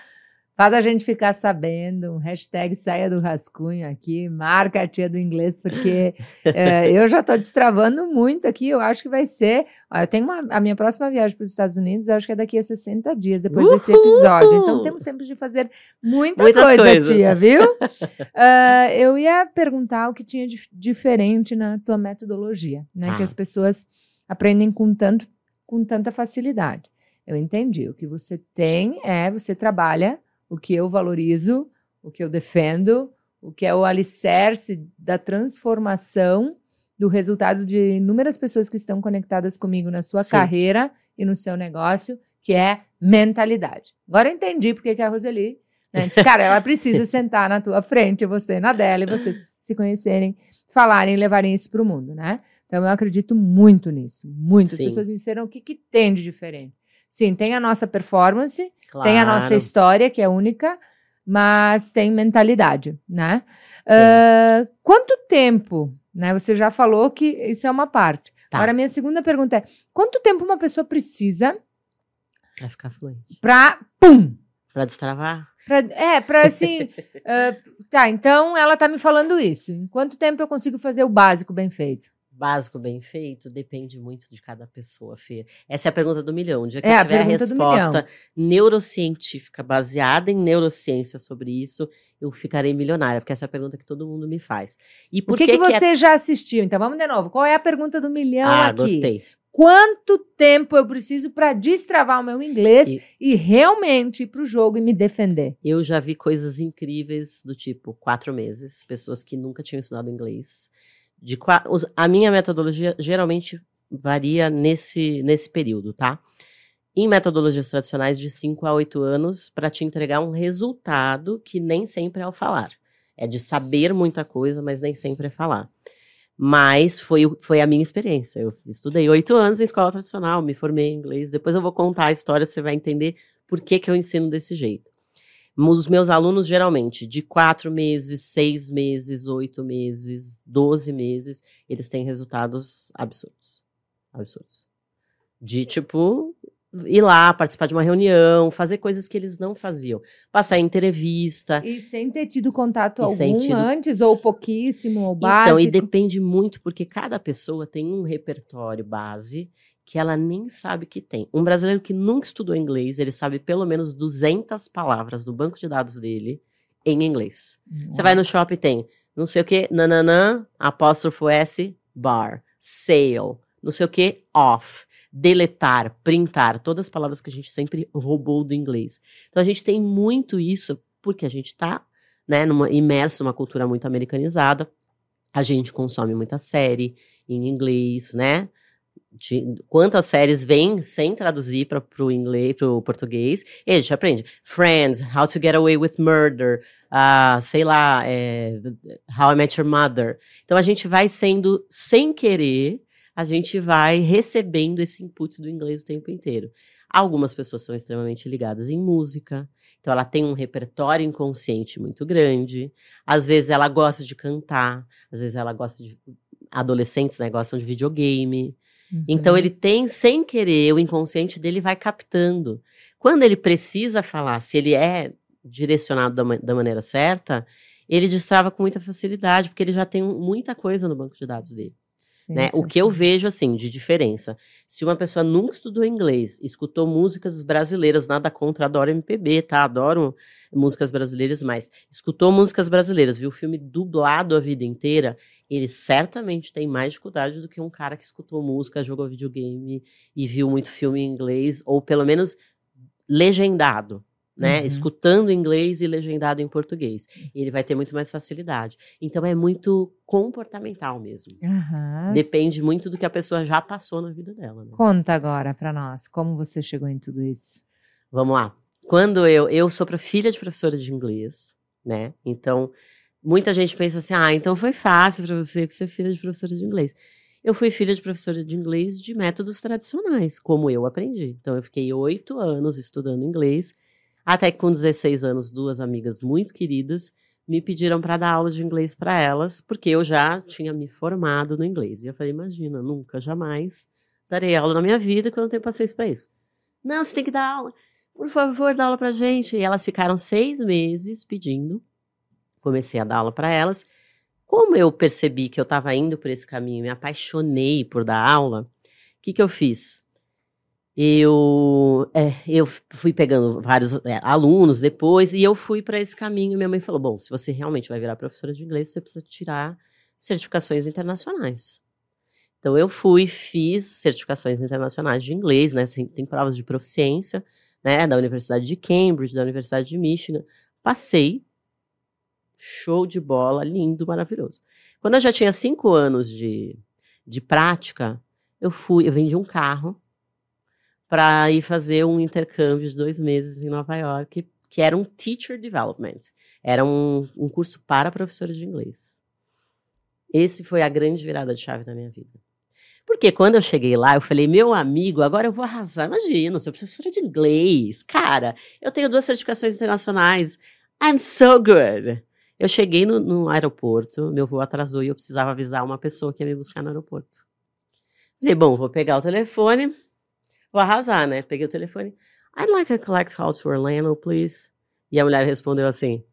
Faz a gente ficar sabendo, hashtag saia do rascunho aqui, marca a tia do inglês, porque é, eu já estou destravando muito aqui, eu acho que vai ser, ó, eu tenho uma, a minha próxima viagem para os Estados Unidos, eu acho que é daqui a 60 dias, depois Uhul! desse episódio, então temos tempo de fazer muita Muitas coisa, coisas. tia, viu? uh, eu ia perguntar o que tinha de diferente na tua metodologia, né, ah. que as pessoas aprendem com, tanto, com tanta facilidade. Eu entendi, o que você tem é, você trabalha o que eu valorizo, o que eu defendo, o que é o alicerce da transformação do resultado de inúmeras pessoas que estão conectadas comigo na sua Sim. carreira e no seu negócio, que é mentalidade. Agora eu entendi porque que a Roseli, né, disse, cara, ela precisa sentar na tua frente, você na dela, e vocês se conhecerem, falarem e levarem isso para o mundo, né? Então eu acredito muito nisso, muito. As pessoas me disseram o que, que tem de diferente. Sim, tem a nossa performance, claro. tem a nossa história, que é única, mas tem mentalidade, né? Uh, quanto tempo, né? Você já falou que isso é uma parte. Tá. Agora, a minha segunda pergunta é: quanto tempo uma pessoa precisa para ficar fluente? Para, pum! Para destravar? Pra, é, para assim. uh, tá, então ela tá me falando isso. Em quanto tempo eu consigo fazer o básico bem feito? Básico bem feito depende muito de cada pessoa, Fê. Essa é a pergunta do milhão. Dia que é, eu tiver a, a resposta neurocientífica baseada em neurociência sobre isso, eu ficarei milionária, porque essa é a pergunta que todo mundo me faz. E por o que, que, que você é... já assistiu? Então vamos de novo. Qual é a pergunta do milhão ah, aqui? gostei. Quanto tempo eu preciso para destravar o meu inglês e, e realmente ir para o jogo e me defender? Eu já vi coisas incríveis do tipo quatro meses, pessoas que nunca tinham estudado inglês de a minha metodologia geralmente varia nesse, nesse período, tá? Em metodologias tradicionais, de 5 a 8 anos, para te entregar um resultado que nem sempre é ao falar. É de saber muita coisa, mas nem sempre é falar. Mas foi, foi a minha experiência. Eu estudei oito anos em escola tradicional, me formei em inglês. Depois eu vou contar a história, você vai entender por que, que eu ensino desse jeito. Os meus alunos, geralmente, de quatro meses, seis meses, oito meses, doze meses, eles têm resultados absurdos. Absurdos. De, tipo, ir lá, participar de uma reunião, fazer coisas que eles não faziam. Passar em entrevista. E sem ter tido contato algum tido... antes, ou pouquíssimo, ou básico. Então, e depende muito, porque cada pessoa tem um repertório base que ela nem sabe que tem. Um brasileiro que nunca estudou inglês, ele sabe pelo menos 200 palavras do banco de dados dele em inglês. Você vai no shopping tem não sei o que, nananã, apóstrofo S, bar, sale, não sei o que, off, deletar, printar, todas as palavras que a gente sempre roubou do inglês. Então a gente tem muito isso porque a gente está né, numa, imerso numa cultura muito americanizada. A gente consome muita série em inglês, né? De quantas séries vêm sem traduzir para o inglês, para o português, e a gente aprende. Friends, How to Get Away with Murder, uh, sei lá, é, How I Met Your Mother. Então a gente vai sendo, sem querer, a gente vai recebendo esse input do inglês o tempo inteiro. Algumas pessoas são extremamente ligadas em música, então ela tem um repertório inconsciente muito grande. Às vezes ela gosta de cantar, às vezes ela gosta de adolescentes né, gostam de videogame. Então, uhum. Então ele tem, sem querer, o inconsciente dele vai captando. Quando ele precisa falar, se ele é direcionado da, da maneira certa, ele destrava com muita facilidade, porque ele já tem muita coisa no banco de dados dele. Né? O que eu vejo, assim, de diferença, se uma pessoa nunca estudou inglês, escutou músicas brasileiras, nada contra, adoro MPB, tá? Adoro músicas brasileiras, mas escutou músicas brasileiras, viu o filme dublado a vida inteira, ele certamente tem mais dificuldade do que um cara que escutou música, jogou videogame e viu muito filme em inglês, ou pelo menos legendado né? Uhum. Escutando inglês e legendado em português. Ele vai ter muito mais facilidade. Então é muito comportamental mesmo. Uhum. Depende muito do que a pessoa já passou na vida dela. Né? Conta agora para nós, como você chegou em tudo isso? Vamos lá. Quando eu eu sou filha de professora de inglês, né? Então muita gente pensa assim: "Ah, então foi fácil para você ser filha de professora de inglês". Eu fui filha de professora de inglês de métodos tradicionais, como eu aprendi. Então, eu fiquei oito anos estudando inglês até que com 16 anos, duas amigas muito queridas me pediram para dar aula de inglês para elas, porque eu já tinha me formado no inglês. E eu falei: imagina, nunca, jamais darei aula na minha vida quando eu não tenho paciência para isso. Não, você tem que dar aula. Por favor, dá aula para gente. E elas ficaram seis meses pedindo. Comecei a dar aula para elas. Como eu percebi que eu estava indo por esse caminho, me apaixonei por dar aula, o que, que eu fiz? Eu, é, eu fui pegando vários é, alunos depois e eu fui para esse caminho. Minha mãe falou: bom, se você realmente vai virar professora de inglês, você precisa tirar certificações internacionais. Então eu fui, fiz certificações internacionais de inglês, né? Tem provas de proficiência, né? Da Universidade de Cambridge, da Universidade de Michigan. Passei, show de bola, lindo, maravilhoso. Quando eu já tinha cinco anos de, de prática, eu fui, eu vendi um carro para ir fazer um intercâmbio de dois meses em Nova York, que era um Teacher Development. Era um, um curso para professores de inglês. Esse foi a grande virada de chave da minha vida. Porque quando eu cheguei lá, eu falei, meu amigo, agora eu vou arrasar. Imagina, sou professora de inglês. Cara, eu tenho duas certificações internacionais. I'm so good. Eu cheguei no, no aeroporto, meu voo atrasou e eu precisava avisar uma pessoa que ia me buscar no aeroporto. Falei, bom, vou pegar o telefone, Vou arrasar, né? Peguei o telefone. I'd like a collect call to Orlando, please. E a mulher respondeu assim.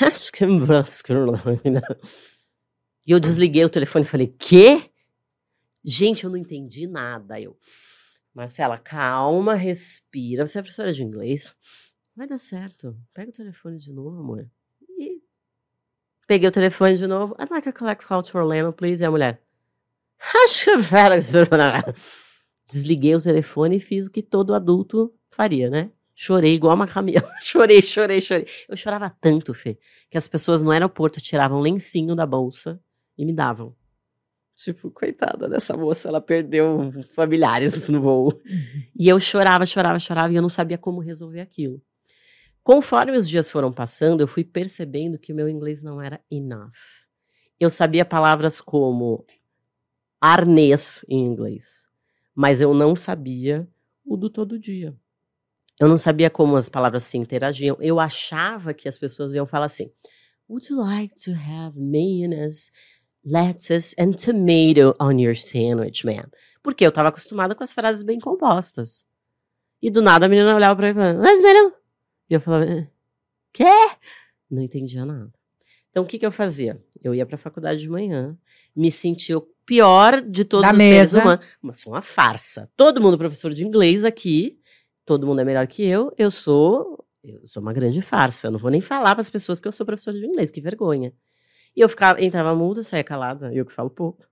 e eu desliguei o telefone e falei, quê? Gente, eu não entendi nada. Eu, Marcela, calma, respira. Você é professora de inglês? Vai dar certo. Pega o telefone de novo, amor. E peguei o telefone de novo. I'd like a collect call to Orlando, please. E a mulher. Desliguei o telefone e fiz o que todo adulto faria, né? Chorei igual uma camisa. chorei, chorei, chorei. Eu chorava tanto, Fê, que as pessoas no aeroporto tiravam lencinho da bolsa e me davam. Tipo, coitada dessa moça, ela perdeu familiares no voo. E eu chorava, chorava, chorava e eu não sabia como resolver aquilo. Conforme os dias foram passando, eu fui percebendo que o meu inglês não era enough. Eu sabia palavras como arnês em inglês mas eu não sabia o do todo dia. Eu não sabia como as palavras se interagiam. Eu achava que as pessoas iam falar assim: Would you like to have mayonnaise, lettuce and tomato on your sandwich, ma'am? Porque eu estava acostumada com as frases bem compostas. E do nada a menina olhava para mim e falava: Mas, E eu falava: Quê? Não entendia nada. Então, o que, que eu fazia? Eu ia para a faculdade de manhã, me sentia pior de todos da os mesa. seres humanos. Mas sou uma farsa. Todo mundo professor de inglês aqui, todo mundo é melhor que eu. Eu sou, eu sou uma grande farsa. Eu não vou nem falar para as pessoas que eu sou professor de inglês, que vergonha. E eu ficava, entrava muda, saía calada, eu que falo pouco.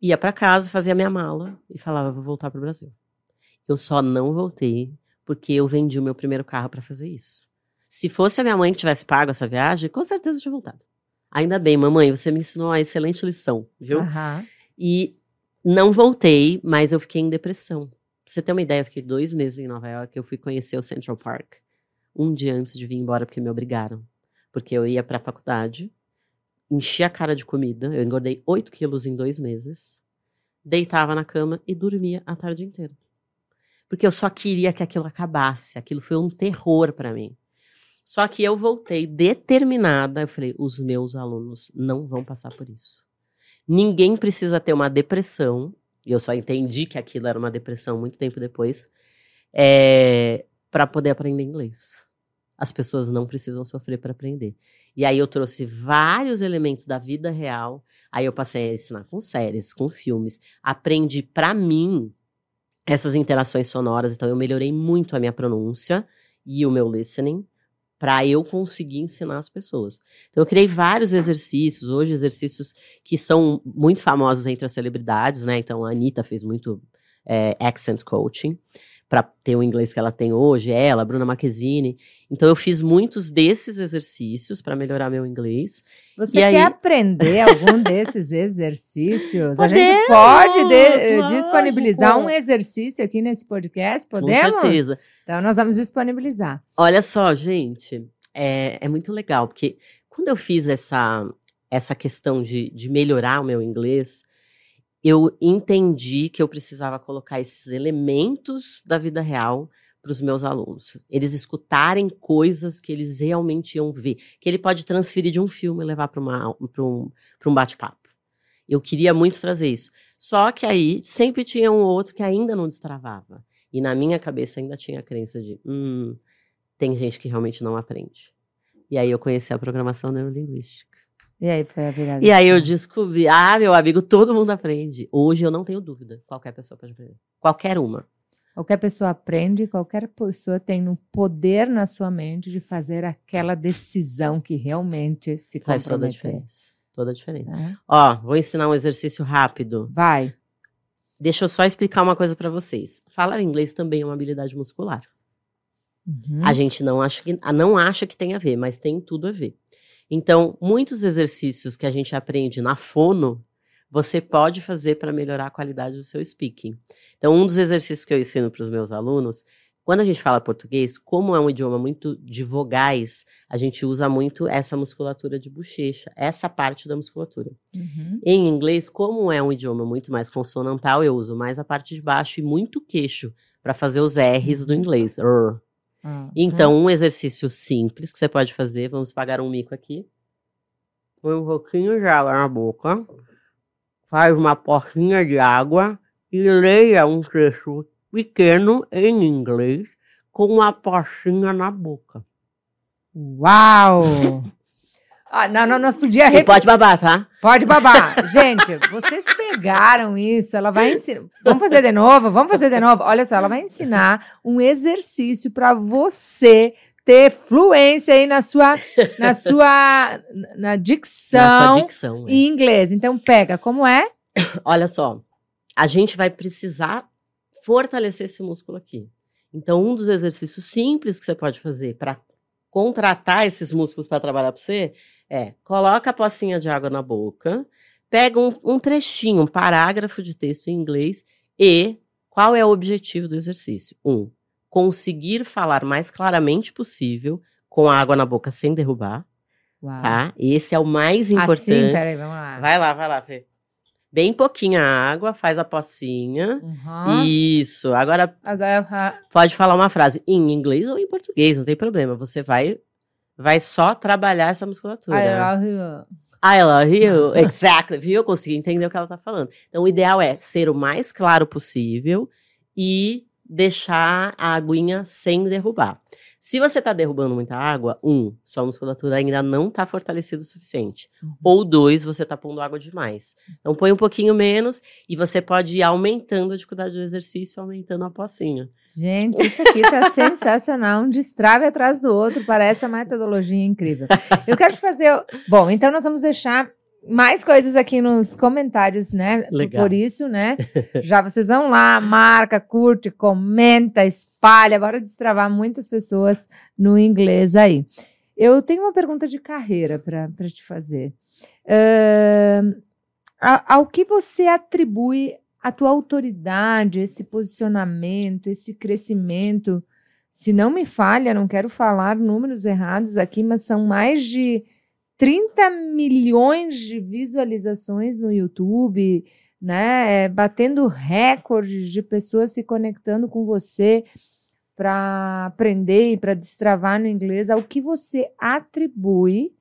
Ia para casa, fazia minha mala e falava, vou voltar para o Brasil. Eu só não voltei porque eu vendi o meu primeiro carro para fazer isso. Se fosse a minha mãe que tivesse pago essa viagem, com certeza eu tinha voltado. Ainda bem, mamãe, você me ensinou uma excelente lição, viu? Uhum. E não voltei, mas eu fiquei em depressão. Pra você ter uma ideia, eu fiquei dois meses em Nova York, eu fui conhecer o Central Park. Um dia antes de vir embora, porque me obrigaram. Porque eu ia pra faculdade, enchi a cara de comida, eu engordei 8 quilos em dois meses, deitava na cama e dormia a tarde inteira. Porque eu só queria que aquilo acabasse. Aquilo foi um terror para mim. Só que eu voltei determinada, eu falei, os meus alunos não vão passar por isso. Ninguém precisa ter uma depressão, e eu só entendi que aquilo era uma depressão muito tempo depois, é, para poder aprender inglês. as pessoas não precisam sofrer para aprender. E aí eu trouxe vários elementos da vida real. Aí eu passei a ensinar com séries, com filmes. Aprendi para mim essas interações sonoras, então eu melhorei muito a minha pronúncia e o meu listening para eu conseguir ensinar as pessoas. Então eu criei vários exercícios, hoje exercícios que são muito famosos entre as celebridades, né? Então a Anitta fez muito é, accent coaching para ter o inglês que ela tem hoje, ela, Bruna Marquezine. Então eu fiz muitos desses exercícios para melhorar meu inglês. Você E quer aí- aprender algum desses exercícios? a gente Podemos, pode de- eh, lógico. disponibilizar um exercício aqui nesse podcast? Podemos? Com certeza. Então nós vamos disponibilizar. Olha só, gente, é, é muito legal, porque quando eu fiz essa, essa questão de, de melhorar o meu inglês, eu entendi que eu precisava colocar esses elementos da vida real para os meus alunos. Eles escutarem coisas que eles realmente iam ver, que ele pode transferir de um filme e levar para um, um bate-papo. Eu queria muito trazer isso. Só que aí sempre tinha um outro que ainda não destravava. E na minha cabeça ainda tinha a crença de, hum, tem gente que realmente não aprende. E aí eu conheci a programação neurolinguística. E aí foi a virada. E aí eu descobri, ah, meu amigo, todo mundo aprende. Hoje eu não tenho dúvida, qualquer pessoa pode aprender. Qualquer uma. Qualquer pessoa aprende, qualquer pessoa tem o poder na sua mente de fazer aquela decisão que realmente se Faz toda a diferença. Toda a diferença. né? Ó, vou ensinar um exercício rápido. Vai. Deixa eu só explicar uma coisa pra vocês. Falar inglês também é uma habilidade muscular. Uhum. A gente não acha, que, não acha que tem a ver, mas tem tudo a ver. Então, muitos exercícios que a gente aprende na fono, você pode fazer para melhorar a qualidade do seu speaking. Então, um dos exercícios que eu ensino para os meus alunos, quando a gente fala português, como é um idioma muito de vogais, a gente usa muito essa musculatura de bochecha, essa parte da musculatura. Uhum. Em inglês, como é um idioma muito mais consonantal, eu uso mais a parte de baixo e muito queixo para fazer os R's do inglês. Ah, Então, um exercício simples que você pode fazer, vamos pagar um mico aqui. Põe um pouquinho de água na boca, faz uma porcinha de água e leia um trecho pequeno em inglês com uma pocinha na boca. Uau! Ah, não, não, nós podíamos E pode babar, tá? Pode babar. Gente, vocês pegaram isso, ela vai ensinar. Vamos fazer de novo? Vamos fazer de novo? Olha só, ela vai ensinar um exercício para você ter fluência aí na sua na sua na dicção, Na sua dicção. é. em inglês. Então pega, como é? Olha só, a gente vai precisar fortalecer esse músculo aqui. Então, um dos exercícios simples que você pode fazer para contratar esses músculos para trabalhar para você é coloca a pocinha de água na boca, pega um, um trechinho, um parágrafo de texto em inglês e qual é o objetivo do exercício? Um, conseguir falar mais claramente possível com a água na boca sem derrubar, Uau. tá? Esse é o mais Assim, importante. peraí, vamos lá. Vai lá, vai lá, Fê. Bem pouquinha água, faz a pocinha. Uhum. Isso. Agora Agora, ah, pode falar uma frase em inglês ou em português, não tem problema. Você vai vai só trabalhar essa musculatura. I love you. I love you. Exactly. Viu? Eu consegui entender o que ela tá falando. Então, o ideal é ser o mais claro possível e deixar a aguinha sem derrubar. Se você tá derrubando muita água, um, sua musculatura ainda não tá fortalecida o suficiente. Uhum. Ou dois, você tá pondo água demais. Então, põe um pouquinho menos e você pode ir aumentando a dificuldade do exercício, aumentando a pocinha. Gente, isso aqui tá sensacional. Um destrave atrás do outro. Parece a metodologia incrível. Eu quero te fazer. Bom, então nós vamos deixar mais coisas aqui nos comentários, né? Por- Legal. Por isso, né? Já vocês vão lá, marca, curte, comenta, espalha. Bora destravar muitas pessoas no inglês aí. Eu tenho uma pergunta de carreira para te fazer. A- ao que você atribui a tua autoridade, esse posicionamento, esse crescimento? Se não me falha, não quero falar números errados aqui, mas são mais de 30 milhões de visualizações no YouTube, né? É, batendo recordes de pessoas se conectando com você para aprender e para destravar no inglês. Ao que você atribui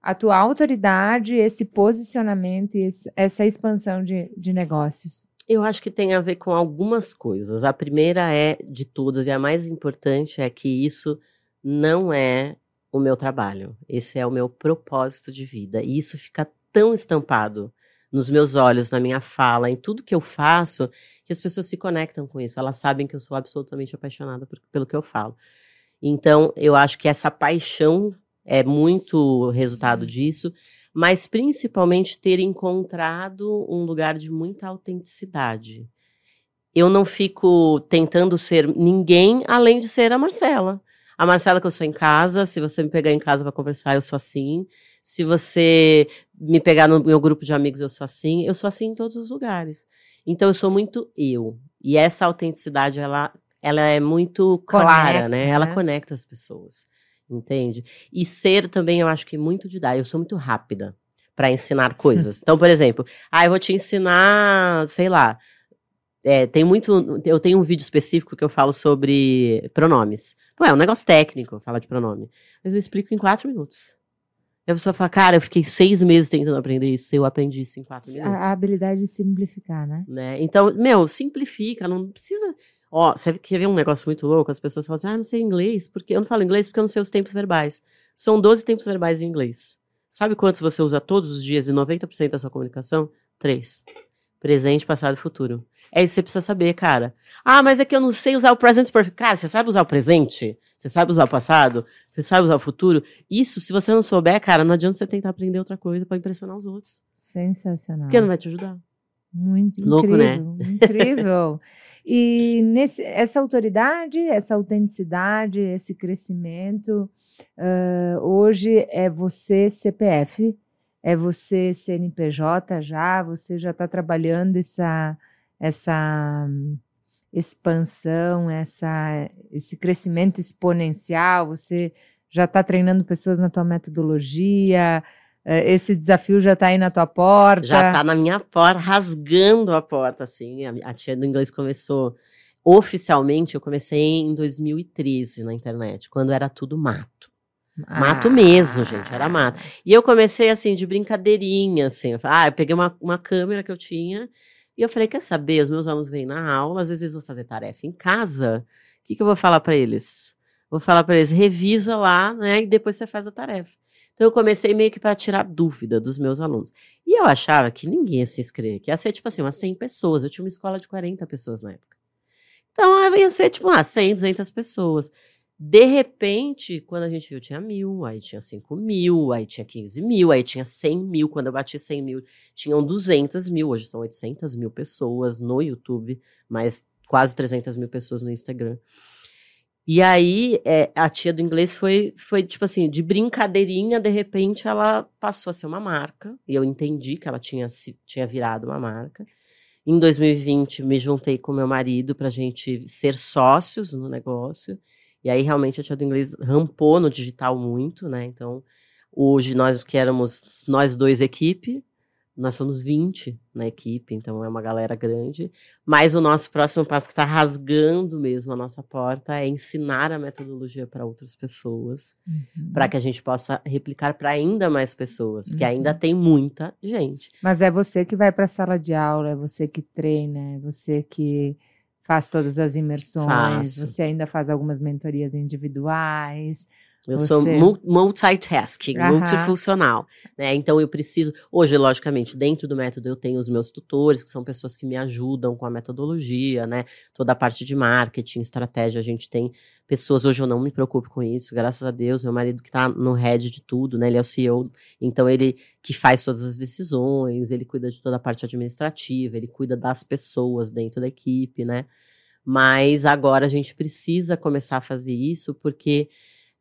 a tua autoridade, esse posicionamento e esse- essa expansão de, de negócios? Eu acho que tem a ver com algumas coisas. A primeira é, de todas, e a mais importante, é que isso não é o meu trabalho. Esse é o meu propósito de vida. E isso fica tão estampado nos meus olhos, na minha fala, em tudo que eu faço, que as pessoas se conectam com isso. Elas sabem que eu sou absolutamente apaixonada por, pelo que eu falo. Então, eu acho que essa paixão é muito resultado disso, mas principalmente ter encontrado um lugar de muita autenticidade. Eu não fico tentando ser ninguém além de ser a Marcela. A Marcela que eu sou em casa, se você me pegar em casa para conversar, eu sou assim. Se você me pegar no meu grupo de amigos, eu sou assim. Eu sou assim em todos os lugares. Então eu sou muito eu. E essa autenticidade, ela, ela é muito clara, conecta, né? Ela né? conecta as pessoas. Entende? E ser também, eu acho que muito de dar. Eu sou muito rápida para ensinar coisas. Então, por exemplo, ah, eu vou te ensinar, sei lá, é, tem muito. Eu tenho um vídeo específico que eu falo sobre pronomes. Não é um negócio técnico falar de pronome. Mas eu explico em quatro minutos. E a pessoa fala, cara, eu fiquei seis meses tentando aprender isso. Eu aprendi isso em quatro minutos. A habilidade de simplificar, né? né? Então, meu, simplifica, não precisa. Ó, você quer ver um negócio muito louco? As pessoas falam assim, ah, não sei inglês, porque eu não falo inglês porque eu não sei os tempos verbais. São 12 tempos verbais em inglês. Sabe quantos você usa todos os dias e 90% da sua comunicação? Três. Presente, passado e futuro. É isso que você precisa saber, cara. Ah, mas é que eu não sei usar o presente perfect. Cara, você sabe usar o presente? Você sabe usar o passado? Você sabe usar o futuro? Isso, se você não souber, cara, não adianta você tentar aprender outra coisa para impressionar os outros. Sensacional. Porque não vai te ajudar. Muito Louco, incrível, né? incrível. e nesse, essa autoridade, essa autenticidade, esse crescimento, uh, hoje é você CPF, é você CNPJ já, você já está trabalhando essa, essa expansão, essa, esse crescimento exponencial, você já está treinando pessoas na tua metodologia, eh, esse desafio já está aí na tua porta? Já está na minha porta, rasgando a porta, assim. A, a tia do inglês começou oficialmente, eu comecei em 2013 na internet, quando era tudo mato. Mato mesmo, gente, era mato. Ah. E eu comecei assim, de brincadeirinha, assim. Eu, ah, eu peguei uma, uma câmera que eu tinha e eu falei: quer saber? Os meus alunos vêm na aula, às vezes eles vão fazer tarefa em casa. O que, que eu vou falar para eles? Vou falar para eles: revisa lá, né? E depois você faz a tarefa. Então eu comecei meio que para tirar dúvida dos meus alunos. E eu achava que ninguém ia se inscrever, que ia ser tipo assim, umas 100 pessoas. Eu tinha uma escola de 40 pessoas na época. Então ia ser tipo, ah, 100, 200 pessoas. De repente, quando a gente viu, tinha mil, aí tinha cinco mil, aí tinha 15 mil, aí tinha 100 mil. Quando eu bati 100 mil, tinham 200 mil. Hoje são 800 mil pessoas no YouTube, mais quase 300 mil pessoas no Instagram. E aí, é, a tia do inglês foi, foi, tipo assim, de brincadeirinha, de repente, ela passou a ser uma marca. E eu entendi que ela tinha, se, tinha virado uma marca. Em 2020, me juntei com meu marido para a gente ser sócios no negócio. E aí realmente a Tia do Inglês rampou no digital muito, né? Então, hoje nós que éramos nós dois equipe, nós somos 20 na equipe, então é uma galera grande. Mas o nosso próximo passo que está rasgando mesmo a nossa porta é ensinar a metodologia para outras pessoas, uhum. para que a gente possa replicar para ainda mais pessoas, porque uhum. ainda tem muita gente. Mas é você que vai para a sala de aula, é você que treina, é você que faz todas as imersões, Faço. você ainda faz algumas mentorias individuais. Eu você... sou multitasking, uhum. multifuncional, né? Então eu preciso, hoje, logicamente, dentro do método eu tenho os meus tutores, que são pessoas que me ajudam com a metodologia, né? Toda a parte de marketing, estratégia, a gente tem pessoas, hoje eu não me preocupo com isso, graças a Deus, meu marido que tá no head de tudo, né? Ele é o CEO, então ele que faz todas as decisões, ele cuida de toda a parte administrativa, ele cuida das pessoas dentro da equipe, né? Mas agora a gente precisa começar a fazer isso porque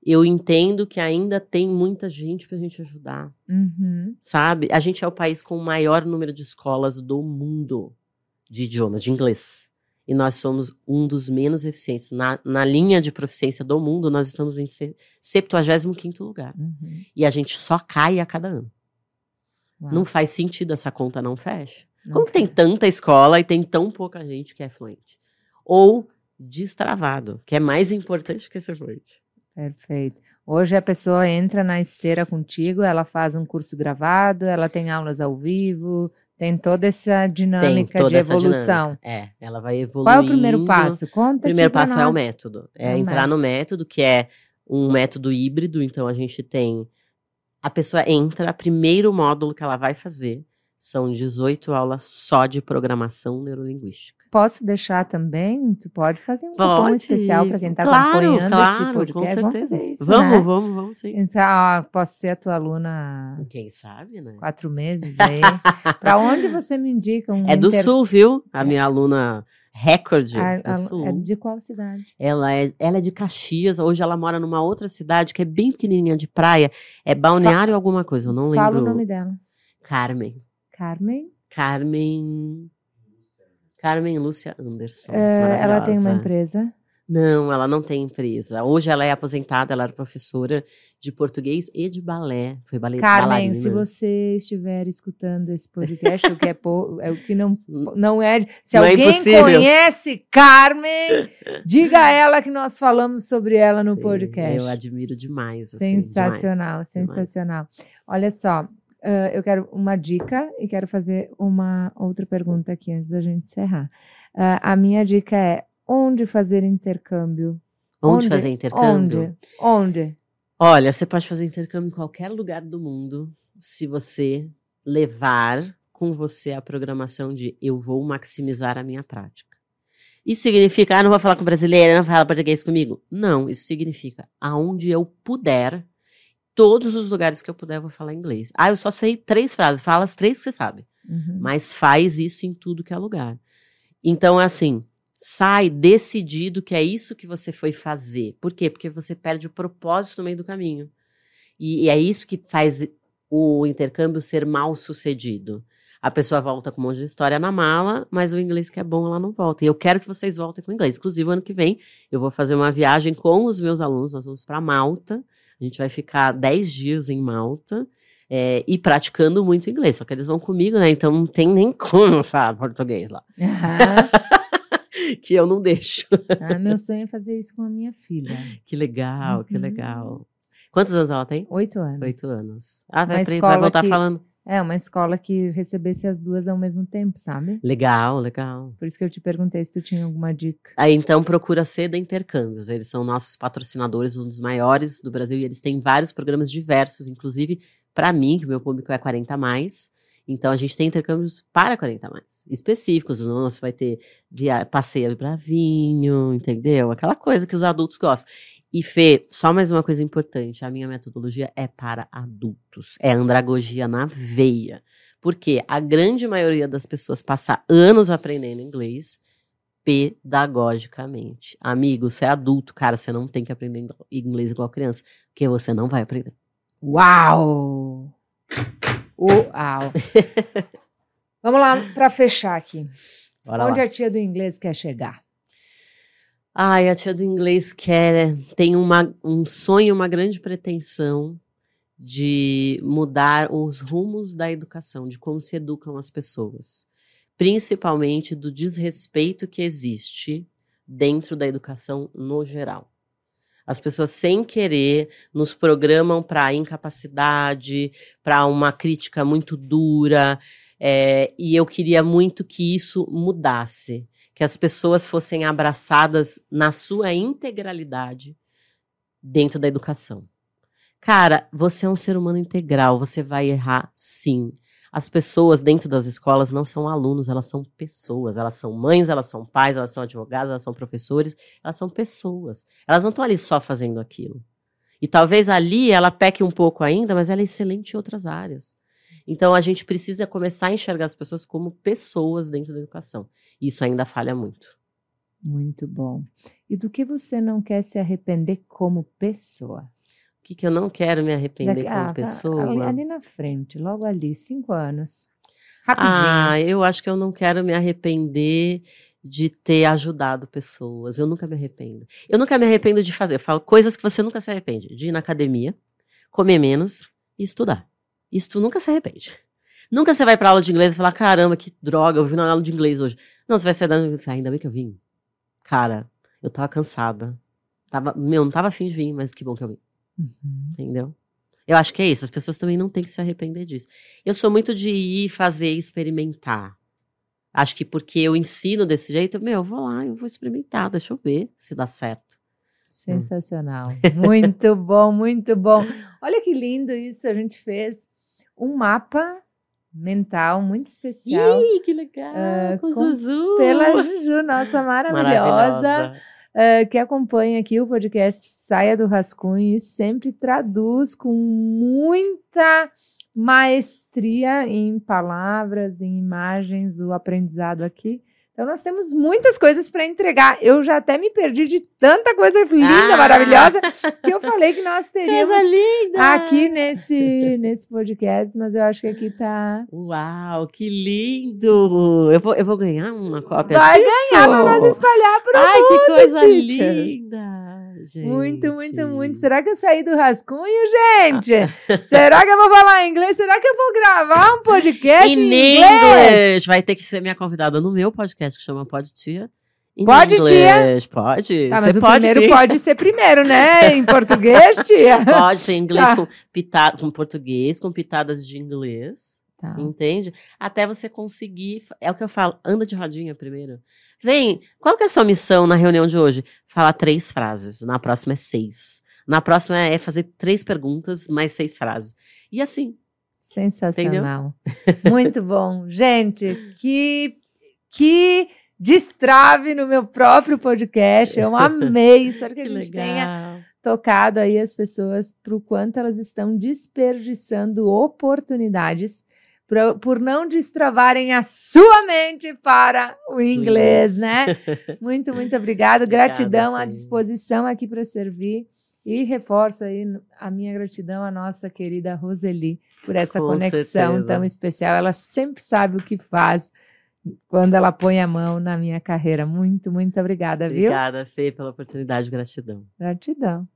eu entendo que ainda tem muita gente para a gente ajudar. Uhum. Sabe? A gente é o país com o maior número de escolas do mundo de idiomas, de inglês. E nós somos um dos menos eficientes. Na, na linha de proficiência do mundo, nós estamos em 75 lugar. Uhum. E a gente só cai a cada ano. Uau. Não faz sentido essa conta não fecha. Não Como tem tanta escola e tem tão pouca gente que é fluente? Ou destravado, que é mais importante que ser fluente. Perfeito. Hoje a pessoa entra na esteira contigo, ela faz um curso gravado, ela tem aulas ao vivo, tem toda essa dinâmica toda de evolução. É, ela vai evoluindo. Qual é o primeiro passo? Conta O primeiro passo é o método. É, é entrar no método, que é um método híbrido, então a gente tem a pessoa entra, primeiro módulo que ela vai fazer são 18 aulas só de programação neurolinguística. Posso deixar também? Tu pode fazer um Pode, cupom especial para quem está claro, acompanhando claro, esse podcast. com Vamos certeza. fazer isso, vamos, né? vamos, vamos sim. Então, posso ser a tua aluna Quem sabe, né? quatro meses aí. para onde você me indica um É do inter- sul, viu? A minha aluna recorde a- do a- sul. é de qual cidade? Ela é, ela é de Caxias, hoje ela mora numa outra cidade que é bem pequenininha de praia, é Balneário alguma coisa, eu não Fala lembro. o nome dela. Carmen. Carmen. Carmen. Carmen Lúcia Anderson. É, ela tem uma empresa. Não, ela não tem empresa. Hoje ela é aposentada, ela era professora de português e de balé. Foi balé Carmen, se você estiver escutando esse podcast, o que é, pou- é o que não, não é. Se Não é alguém impossível. conhece Carmen, diga a ela que nós falamos sobre ela no Sim, podcast. Eu admiro demais. assim, Sensacional, demais, demais. sensacional. Olha só, ah, eu quero uma dica e quero fazer uma outra pergunta aqui antes da gente encerrar. Ah, a minha dica é onde fazer intercâmbio? Onde, fazer intercâmbio? Onde? Onde? Olha, você pode fazer intercâmbio em qualquer lugar do mundo se você levar com você a programação de eu vou maximizar a minha prática. Isso significa, ah, não vou falar com brasileira, não fala português comigo. Não, isso significa, aonde eu puder, todos os lugares que eu puder, eu vou falar inglês. Ah, eu só sei três frases, fala as três que você sabe. Uhum. Mas faz isso em tudo que é lugar. Então, é assim, sai decidido que é isso que você foi fazer. Por quê? Porque você perde o propósito no meio do caminho. E, e é isso que faz o intercâmbio ser mal sucedido. A pessoa volta com um monte de história na mala, mas o inglês que é bom, ela não volta. E eu quero que vocês voltem com inglês. Inclusive, ano que vem, eu vou fazer uma viagem com os meus alunos. Nós vamos para Malta. A gente vai ficar 10 dias em Malta. é, e praticando muito inglês. Só que eles vão comigo, né? Então não tem nem como falar português lá. Aham. que eu não deixo. Ah, meu sonho é fazer isso com a minha filha. Que legal, que Uhum. legal. Quantos anos ela tem? Oito anos. Oito anos. Ah, vai, vai voltar que- falando. É, uma escola que recebesse as duas ao mesmo tempo, sabe? Legal, legal. Por isso que eu te perguntei se tu tinha alguma dica. Aí então procura Seda Intercâmbios. Eles são nossos patrocinadores, um dos maiores do Brasil, e eles têm vários programas diversos, inclusive para mim, que o meu público é 40 a mais. Então a gente tem intercâmbios para 40 a mais, específicos. O nosso vai ter via passeio para vinho, entendeu? Aquela coisa que os adultos gostam. E Fê, só mais uma coisa importante: a minha metodologia é para adultos. É andragogia na veia. Porque a grande maioria das pessoas passa anos aprendendo inglês pedagogicamente. Amigo, você é adulto, cara, você não tem que aprender ingl- inglês igual criança, porque você não vai aprender. Uau! Uau! Vamos lá para fechar aqui. Bora Onde lá. a tia do inglês quer chegar? Ai, a tia do inglês quer, tem uma, um sonho, uma grande pretensão de mudar os rumos da educação, de como se educam as pessoas. Principalmente do desrespeito que existe dentro da educação no geral. As pessoas, sem querer, nos programam para incapacidade, para uma crítica muito dura, é, e eu queria muito que isso mudasse que as pessoas fossem abraçadas na sua integralidade dentro da educação. Cara, você é um ser humano integral, você vai errar sim. As pessoas dentro das escolas não são alunos, elas são pessoas. Elas são mães, elas são pais, elas são advogados, elas são professores, elas são pessoas. Elas não estão ali só fazendo aquilo. E talvez ali ela peque um pouco ainda, mas ela é excelente em outras áreas. Então a gente precisa começar a enxergar as pessoas como pessoas dentro da educação. Isso ainda falha muito. Muito bom. E do que você não quer se arrepender como pessoa? O que, que eu não quero me arrepender Daqui- como ah, tá pessoa? Ali, ali na frente, logo ali, cinco anos. Rapidinho. Ah, eu acho que eu não quero me arrepender de ter ajudado pessoas. Eu nunca me arrependo. Eu nunca me arrependo de fazer. Eu falo coisas que você nunca se arrepende. De ir na academia, comer menos e estudar. Isso tu nunca se arrepende. Nunca você vai pra aula de inglês e falar, caramba, que droga, eu vim na aula de inglês hoje. Não, você vai sair dando, ainda bem que eu vim. Cara, eu tava cansada. Tava, meu, não tava afim de vir, mas que bom que eu vim. Uhum. Entendeu? Eu acho que é isso. As pessoas também não têm que se arrepender disso. Eu sou muito de ir fazer, experimentar. Acho que porque eu ensino desse jeito, meu, eu vou lá, eu vou experimentar, deixa eu ver se dá certo. Sensacional. Muito bom, muito bom. Olha que lindo isso. A gente fez um mapa mental muito especial. Ih, que legal! Uh, com, com Zuzu! Pela Juju, nossa maravilhosa. maravilhosa. Uh, que acompanha aqui o podcast Saia do Rascunho e sempre traduz com muita maestria em palavras, em imagens, o aprendizado aqui. Então, nós temos muitas coisas para entregar. Eu já até me perdi de tanta coisa linda, ah. maravilhosa, que eu falei que nós teríamos aqui nesse, nesse podcast, mas eu acho que aqui tá. Uau, que lindo! Eu vou, eu vou ganhar uma cópia Vai disso. ganhar para nós espalhar para o Ai, que coisa teacher. linda! Gente. Muito, muito, muito. Será que eu saí do rascunho, gente? Será que eu vou falar inglês? Será que eu vou gravar um podcast em inglês? inglês? Vai ter que ser minha convidada no meu podcast que chama Pode Tia. pode, inglês. tia? Pode. Tá, mas Você o pode primeiro sim. pode ser primeiro, né? Em português, tia? Pode ser em inglês tá. com, pita com português, com pitadas de inglês. Tá. Entende? Até você conseguir. É o que eu falo, anda de rodinha primeiro. Vem, qual que é a sua missão na reunião de hoje? Falar três frases. Na próxima é seis. Na próxima é fazer três perguntas, mais seis frases. E assim. Sensacional. Muito bom. Gente, que, que destrave no meu próprio podcast. Eu amei. Espero que, que a gente legal. tenha tocado aí as pessoas para o quanto elas estão desperdiçando oportunidades por, por não destravarem a sua mente para o inglês, né? Muito, muito obrigado. Gratidão à disposição aqui para servir. E reforço aí a minha gratidão à nossa querida Roseli por essa Com conexão certeza. tão especial. Ela sempre sabe o que faz quando ela põe a mão na minha carreira. Muito, muito obrigada, obrigada viu? Obrigada, Fê, pela oportunidade. Gratidão. Gratidão.